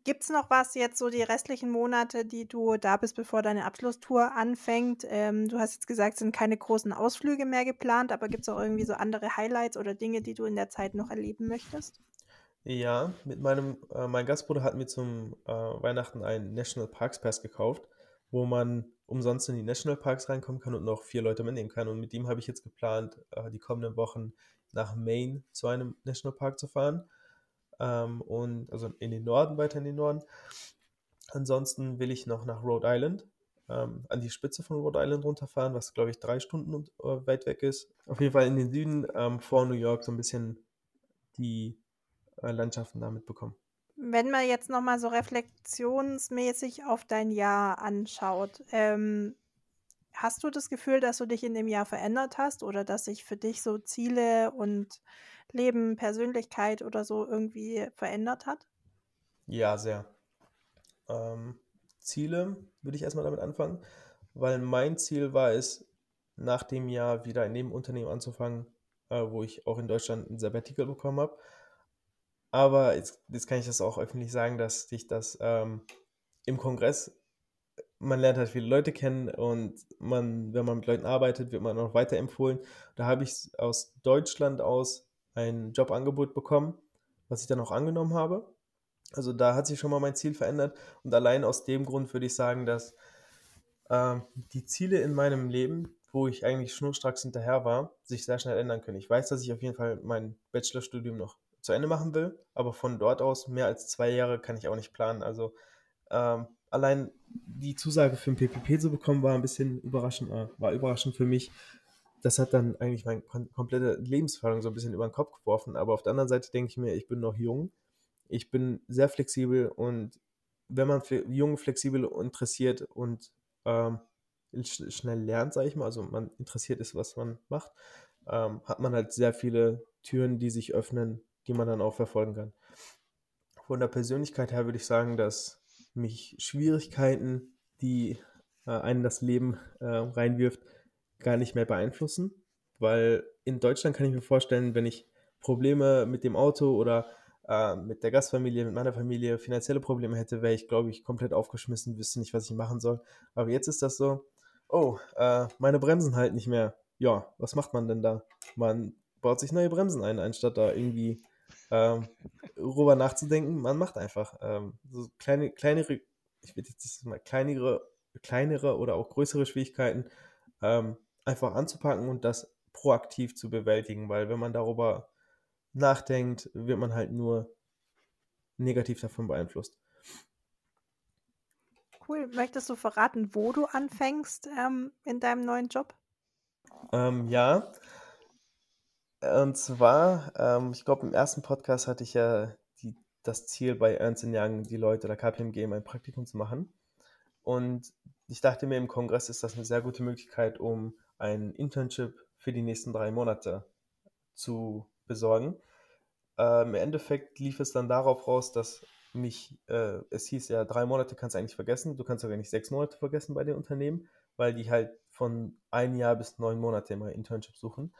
Gibt es noch was jetzt so die restlichen Monate, die du da bist, bevor deine Abschlusstour anfängt? Ähm, du hast jetzt gesagt, es sind keine großen Ausflüge mehr geplant, aber gibt es auch irgendwie so andere Highlights oder Dinge, die du in der Zeit noch erleben möchtest? Ja, mit meinem, äh, mein Gastbruder hat mir zum äh, Weihnachten einen National Parks Pass gekauft, wo man umsonst in die National Parks reinkommen kann und noch vier Leute mitnehmen kann. Und mit ihm habe ich jetzt geplant, äh, die kommenden Wochen nach Maine zu einem National Park zu fahren ähm, und also in den Norden, weiter in den Norden. Ansonsten will ich noch nach Rhode Island, ähm, an die Spitze von Rhode Island runterfahren, was glaube ich drei Stunden äh, weit weg ist. Auf jeden Fall in den Süden ähm, vor New York so ein bisschen die äh, Landschaften damit bekommen. Wenn man jetzt nochmal so reflexionsmäßig auf dein Jahr anschaut, ähm, hast du das Gefühl, dass du dich in dem Jahr verändert hast oder dass sich für dich so Ziele und Leben, Persönlichkeit oder so irgendwie verändert hat? Ja, sehr. Ähm, Ziele würde ich erstmal damit anfangen, weil mein Ziel war es, nach dem Jahr wieder in dem Unternehmen anzufangen, äh, wo ich auch in Deutschland ein Sabbatical bekommen habe. Aber jetzt, jetzt, kann ich das auch öffentlich sagen, dass ich das ähm, im Kongress, man lernt halt viele Leute kennen und man, wenn man mit Leuten arbeitet, wird man auch weiterempfohlen. Da habe ich aus Deutschland aus ein Jobangebot bekommen, was ich dann auch angenommen habe. Also da hat sich schon mal mein Ziel verändert und allein aus dem Grund würde ich sagen, dass äh, die Ziele in meinem Leben, wo ich eigentlich schnurstracks hinterher war, sich sehr schnell ändern können. Ich weiß, dass ich auf jeden Fall mein Bachelorstudium noch zu Ende machen will, aber von dort aus mehr als zwei Jahre kann ich auch nicht planen. Also ähm, allein die Zusage für ein PPP zu bekommen, war ein bisschen überraschend, äh, war überraschend für mich, das hat dann eigentlich meine komplette Lebensförderung so ein bisschen über den Kopf geworfen. Aber auf der anderen Seite denke ich mir, ich bin noch jung, ich bin sehr flexibel und wenn man jung, flexibel interessiert und ähm, schnell lernt, sage ich mal, also man interessiert ist, was man macht, ähm, hat man halt sehr viele Türen, die sich öffnen, die man dann auch verfolgen kann. Von der Persönlichkeit her würde ich sagen, dass mich Schwierigkeiten, die äh, einen das Leben äh, reinwirft, gar nicht mehr beeinflussen, weil in Deutschland kann ich mir vorstellen, wenn ich Probleme mit dem Auto oder äh, mit der Gastfamilie, mit meiner Familie finanzielle Probleme hätte, wäre ich, glaube ich, komplett aufgeschmissen, wüsste nicht, was ich machen soll. Aber jetzt ist das so, oh, äh, meine Bremsen halt nicht mehr. Ja, was macht man denn da? Man baut sich neue Bremsen ein, anstatt da irgendwie ähm, darüber nachzudenken. Man macht einfach ähm, so kleine, kleinere, ich würde jetzt mal kleinere, kleinere oder auch größere Schwierigkeiten ähm, einfach anzupacken und das proaktiv zu bewältigen, weil wenn man darüber nachdenkt, wird man halt nur negativ davon beeinflusst. Cool. Möchtest du verraten, wo du anfängst ähm, in deinem neuen Job? Ähm, ja. Und zwar, ähm, ich glaube, im ersten Podcast hatte ich ja die, das Ziel, bei Ernst Young die Leute der KPMG mein Praktikum zu machen. Und ich dachte mir, im Kongress ist das eine sehr gute Möglichkeit, um ein Internship für die nächsten drei Monate zu besorgen. Äh, Im Endeffekt lief es dann darauf raus, dass mich, äh, es hieß ja, drei Monate kannst du eigentlich vergessen, du kannst sogar nicht sechs Monate vergessen bei den Unternehmen, weil die halt von ein Jahr bis neun Monate immer Internship suchen.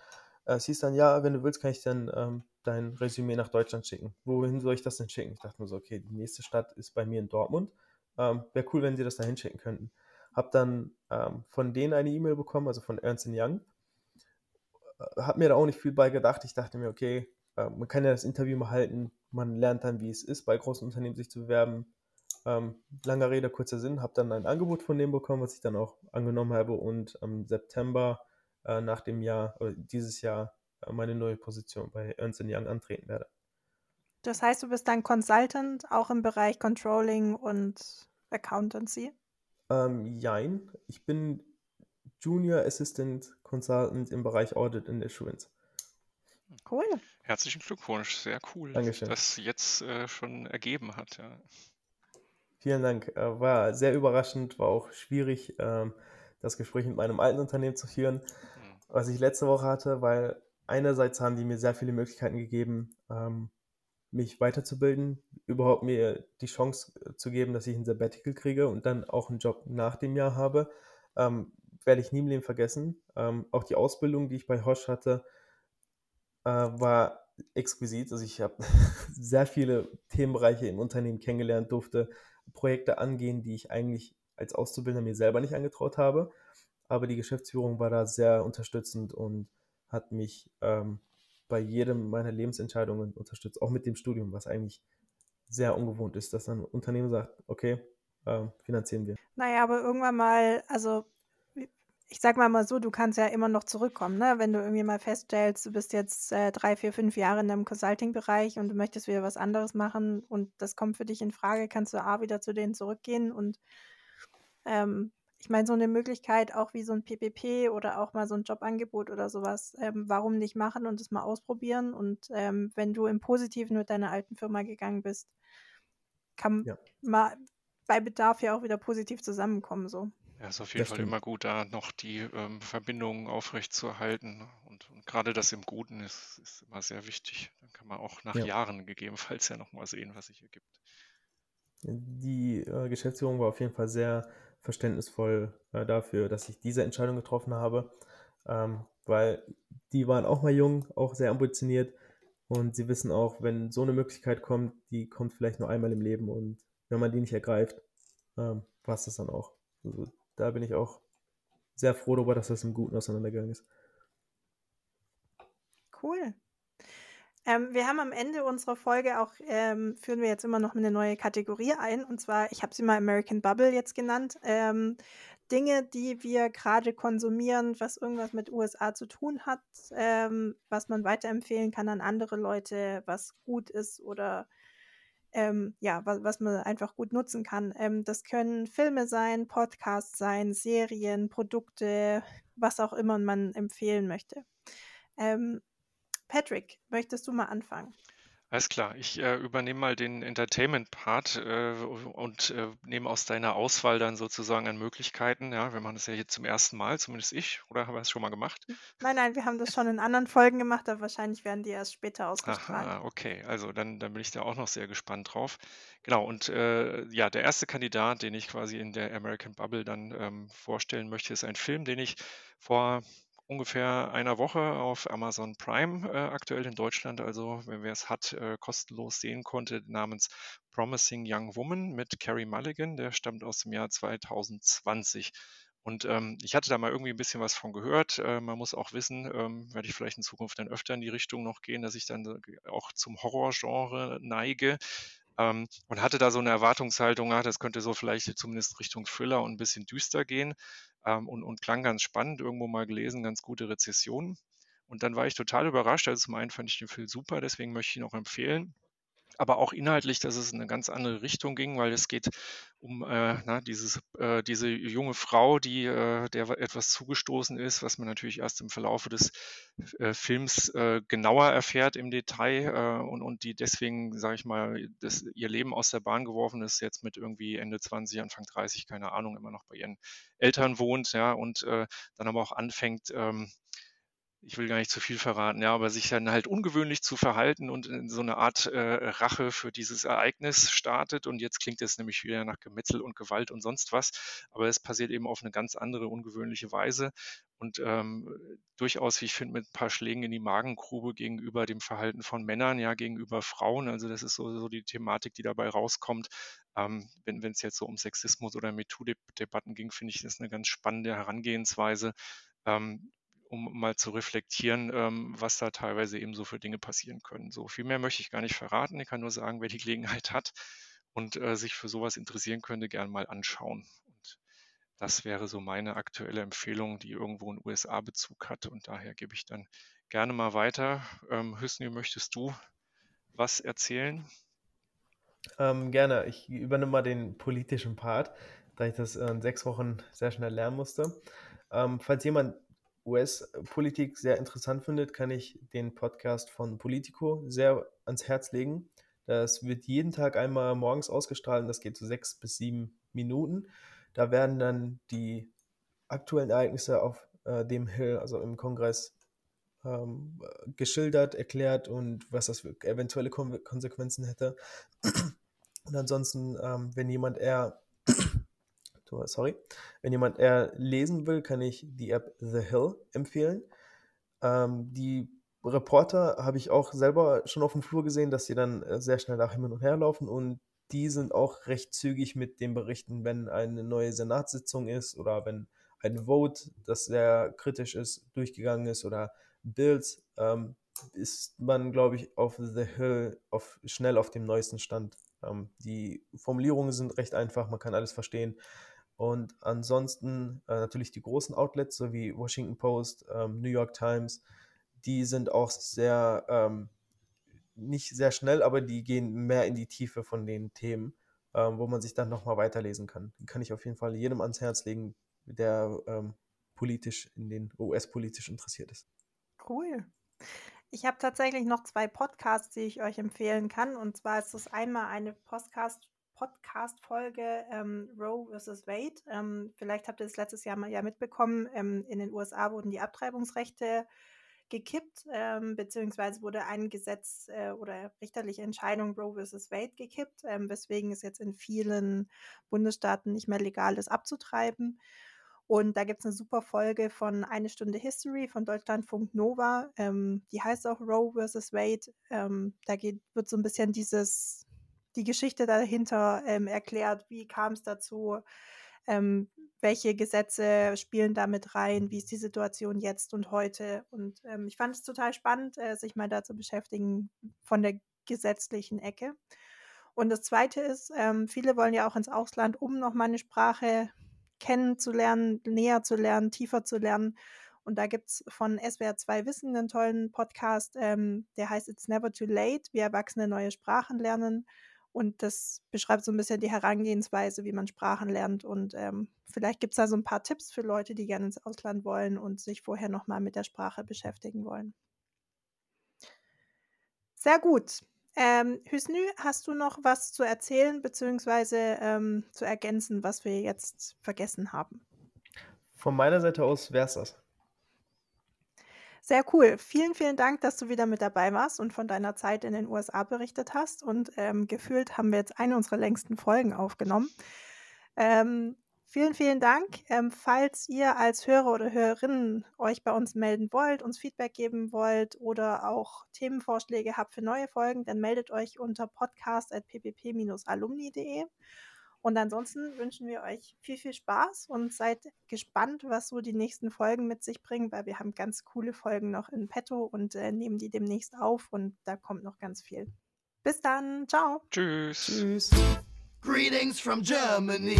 Äh, es hieß dann, ja, wenn du willst, kann ich dann ähm, dein Resümee nach Deutschland schicken. Wohin soll ich das denn schicken? Ich dachte mir so, okay, die nächste Stadt ist bei mir in Dortmund. Ähm, Wäre cool, wenn sie das da hinschicken könnten. Hab dann ähm, von denen eine E-Mail bekommen, also von Ernst Young. Äh, hab mir da auch nicht viel bei gedacht. Ich dachte mir, okay, äh, man kann ja das Interview mal halten, man lernt dann, wie es ist, bei großen Unternehmen sich zu bewerben. Ähm, langer Rede, kurzer Sinn, habe dann ein Angebot von dem bekommen, was ich dann auch angenommen habe und am September äh, nach dem Jahr, äh, dieses Jahr, äh, meine neue Position bei Ernst Young antreten werde. Das heißt, du bist dann Consultant, auch im Bereich Controlling und Accountancy? Ähm, jein, ich bin Junior Assistant Consultant im Bereich Audit and Assurance. Cool. Herzlichen Glückwunsch, sehr cool, Dankeschön. dass das jetzt äh, schon ergeben hat. Ja. Vielen Dank. Äh, war sehr überraschend, war auch schwierig, ähm, das Gespräch mit meinem alten Unternehmen zu führen, hm. was ich letzte Woche hatte, weil einerseits haben die mir sehr viele Möglichkeiten gegeben, ähm, mich weiterzubilden, überhaupt mir die Chance äh, zu geben, dass ich ein Sabbatical kriege und dann auch einen Job nach dem Jahr habe. Ähm, werde ich nie im Leben vergessen. Ähm, auch die Ausbildung, die ich bei Hosch hatte, äh, war exquisit. Also ich habe sehr viele Themenbereiche im Unternehmen kennengelernt, durfte Projekte angehen, die ich eigentlich als Auszubildender mir selber nicht angetraut habe. Aber die Geschäftsführung war da sehr unterstützend und hat mich ähm, bei jedem meiner Lebensentscheidungen unterstützt, auch mit dem Studium, was eigentlich sehr ungewohnt ist, dass ein Unternehmen sagt, okay, äh, finanzieren wir. Naja, aber irgendwann mal, also ich sag mal mal so, du kannst ja immer noch zurückkommen, ne? Wenn du irgendwie mal feststellst, du bist jetzt äh, drei, vier, fünf Jahre in einem Consulting-Bereich und du möchtest wieder was anderes machen und das kommt für dich in Frage, kannst du A wieder zu denen zurückgehen und ähm, ich meine, so eine Möglichkeit, auch wie so ein PPP oder auch mal so ein Jobangebot oder sowas, ähm, warum nicht machen und es mal ausprobieren? Und ähm, wenn du im Positiven mit deiner alten Firma gegangen bist, kann ja. mal bei Bedarf ja auch wieder positiv zusammenkommen. So. Ja, ist auf jeden das Fall stimmt. immer gut, da noch die ähm, Verbindungen aufrechtzuerhalten. Und, und gerade das im Guten ist, ist immer sehr wichtig. Dann kann man auch nach ja. Jahren gegebenenfalls ja nochmal sehen, was sich ergibt. Die äh, Geschäftsführung war auf jeden Fall sehr verständnisvoll äh, dafür, dass ich diese Entscheidung getroffen habe, ähm, weil die waren auch mal jung, auch sehr ambitioniert und sie wissen auch, wenn so eine Möglichkeit kommt, die kommt vielleicht nur einmal im Leben und wenn man die nicht ergreift, ähm, war es das dann auch. Also, da bin ich auch sehr froh darüber, dass das im Guten auseinandergegangen ist. Cool. Ähm, wir haben am Ende unserer Folge auch, ähm, führen wir jetzt immer noch eine neue Kategorie ein. Und zwar, ich habe sie mal American Bubble jetzt genannt. Ähm, Dinge, die wir gerade konsumieren, was irgendwas mit USA zu tun hat, ähm, was man weiterempfehlen kann an andere Leute, was gut ist oder ähm, ja, was, was, man einfach gut nutzen kann. Ähm, das können Filme sein, Podcasts sein, Serien, Produkte, was auch immer man empfehlen möchte. Ähm, Patrick, möchtest du mal anfangen? Alles klar, ich äh, übernehme mal den Entertainment-Part äh, und äh, nehme aus deiner Auswahl dann sozusagen an Möglichkeiten. Ja, wir machen das ja hier zum ersten Mal, zumindest ich, oder haben wir es schon mal gemacht? Nein, nein, wir haben das schon in anderen Folgen gemacht, aber wahrscheinlich werden die erst später ausgestrahlt. Aha, okay, also dann, dann bin ich da auch noch sehr gespannt drauf. Genau, und äh, ja, der erste Kandidat, den ich quasi in der American Bubble dann ähm, vorstellen möchte, ist ein Film, den ich vor ungefähr einer Woche auf Amazon Prime äh, aktuell in Deutschland, also wer es hat, äh, kostenlos sehen konnte, namens Promising Young Woman mit Carrie Mulligan, der stammt aus dem Jahr 2020. Und ähm, ich hatte da mal irgendwie ein bisschen was von gehört. Äh, man muss auch wissen, ähm, werde ich vielleicht in Zukunft dann öfter in die Richtung noch gehen, dass ich dann auch zum Horrorgenre neige. Ähm, und hatte da so eine Erwartungshaltung, ach, das könnte so vielleicht zumindest Richtung Thriller und ein bisschen düster gehen ähm, und, und klang ganz spannend, irgendwo mal gelesen, ganz gute Rezessionen. Und dann war ich total überrascht. Also zum einen fand ich den Film super, deswegen möchte ich ihn auch empfehlen aber auch inhaltlich, dass es in eine ganz andere Richtung ging, weil es geht um äh, na, dieses, äh, diese junge Frau, die äh, der etwas zugestoßen ist, was man natürlich erst im Verlauf des äh, Films äh, genauer erfährt im Detail äh, und, und die deswegen, sage ich mal, das, ihr Leben aus der Bahn geworfen ist, jetzt mit irgendwie Ende 20, Anfang 30, keine Ahnung, immer noch bei ihren Eltern wohnt, ja, und dann aber auch anfängt, ähm, ich will gar nicht zu viel verraten, ja, aber sich dann halt ungewöhnlich zu verhalten und in so eine Art äh, Rache für dieses Ereignis startet. Und jetzt klingt es nämlich wieder nach Gemetzel und Gewalt und sonst was. Aber es passiert eben auf eine ganz andere, ungewöhnliche Weise und ähm, durchaus, wie ich finde, mit ein paar Schlägen in die Magengrube gegenüber dem Verhalten von Männern, ja, gegenüber Frauen. Also das ist so, so die Thematik, die dabei rauskommt. Ähm, wenn es jetzt so um Sexismus oder MeToo-Debatten ging, finde ich das eine ganz spannende Herangehensweise. Ähm, um mal zu reflektieren, ähm, was da teilweise eben so für Dinge passieren können. So viel mehr möchte ich gar nicht verraten. Ich kann nur sagen, wer die Gelegenheit hat und äh, sich für sowas interessieren könnte, gern mal anschauen. Und das wäre so meine aktuelle Empfehlung, die irgendwo einen USA-Bezug hat. Und daher gebe ich dann gerne mal weiter. Ähm, Hüsnü, möchtest du was erzählen? Ähm, gerne. Ich übernehme mal den politischen Part, da ich das in sechs Wochen sehr schnell lernen musste. Ähm, falls jemand US-Politik sehr interessant findet, kann ich den Podcast von Politico sehr ans Herz legen. Das wird jeden Tag einmal morgens ausgestrahlt das geht so sechs bis sieben Minuten. Da werden dann die aktuellen Ereignisse auf äh, dem Hill, also im Kongress, ähm, geschildert, erklärt und was das für eventuelle Kon Konsequenzen hätte. Und ansonsten, ähm, wenn jemand eher sorry. Wenn jemand eher lesen will, kann ich die App The Hill empfehlen. Ähm, die Reporter habe ich auch selber schon auf dem Flur gesehen, dass sie dann äh, sehr schnell nach hin und her laufen und die sind auch recht zügig mit den Berichten, wenn eine neue Senatssitzung ist oder wenn ein Vote, das sehr kritisch ist, durchgegangen ist oder Bills, ähm, ist man, glaube ich, auf The Hill auf, schnell auf dem neuesten Stand. Ähm, die Formulierungen sind recht einfach, man kann alles verstehen. Und ansonsten äh, natürlich die großen Outlets, so wie Washington Post, ähm, New York Times, die sind auch sehr, ähm, nicht sehr schnell, aber die gehen mehr in die Tiefe von den Themen, ähm, wo man sich dann nochmal weiterlesen kann. Die kann ich auf jeden Fall jedem ans Herz legen, der ähm, politisch in den US-politisch interessiert ist. Cool. Ich habe tatsächlich noch zwei Podcasts, die ich euch empfehlen kann. Und zwar ist das einmal eine Podcast Podcast-Folge ähm, Roe vs. Wade. Ähm, vielleicht habt ihr das letztes Jahr mal ja mitbekommen. Ähm, in den USA wurden die Abtreibungsrechte gekippt, ähm, beziehungsweise wurde ein Gesetz äh, oder richterliche Entscheidung Roe vs. Wade gekippt, ähm, weswegen es jetzt in vielen Bundesstaaten nicht mehr legal ist, abzutreiben. Und da gibt es eine super Folge von Eine Stunde History von Deutschlandfunk Nova. Ähm, die heißt auch Roe vs. Wade. Ähm, da geht, wird so ein bisschen dieses die Geschichte dahinter ähm, erklärt, wie kam es dazu, ähm, welche Gesetze spielen damit rein, wie ist die Situation jetzt und heute. Und ähm, ich fand es total spannend, äh, sich mal da zu beschäftigen von der gesetzlichen Ecke. Und das Zweite ist, ähm, viele wollen ja auch ins Ausland, um nochmal eine Sprache kennenzulernen, näher zu lernen, tiefer zu lernen. Und da gibt es von SWR 2 Wissen einen tollen Podcast, ähm, der heißt It's Never Too Late, wie Erwachsene neue Sprachen lernen. Und das beschreibt so ein bisschen die Herangehensweise, wie man Sprachen lernt. Und ähm, vielleicht gibt es da so ein paar Tipps für Leute, die gerne ins Ausland wollen und sich vorher nochmal mit der Sprache beschäftigen wollen. Sehr gut. Ähm, Hüsnü, hast du noch was zu erzählen bzw. Ähm, zu ergänzen, was wir jetzt vergessen haben? Von meiner Seite aus wäre es das. Sehr cool. Vielen, vielen Dank, dass du wieder mit dabei warst und von deiner Zeit in den USA berichtet hast. Und ähm, gefühlt haben wir jetzt eine unserer längsten Folgen aufgenommen. Ähm, vielen, vielen Dank. Ähm, falls ihr als Hörer oder Hörerinnen euch bei uns melden wollt, uns Feedback geben wollt oder auch Themenvorschläge habt für neue Folgen, dann meldet euch unter podcast.ppp-alumni.de. Und ansonsten wünschen wir euch viel, viel Spaß und seid gespannt, was so die nächsten Folgen mit sich bringen, weil wir haben ganz coole Folgen noch in petto und äh, nehmen die demnächst auf und da kommt noch ganz viel. Bis dann. Ciao. Tschüss. Tschüss. Greetings from Germany.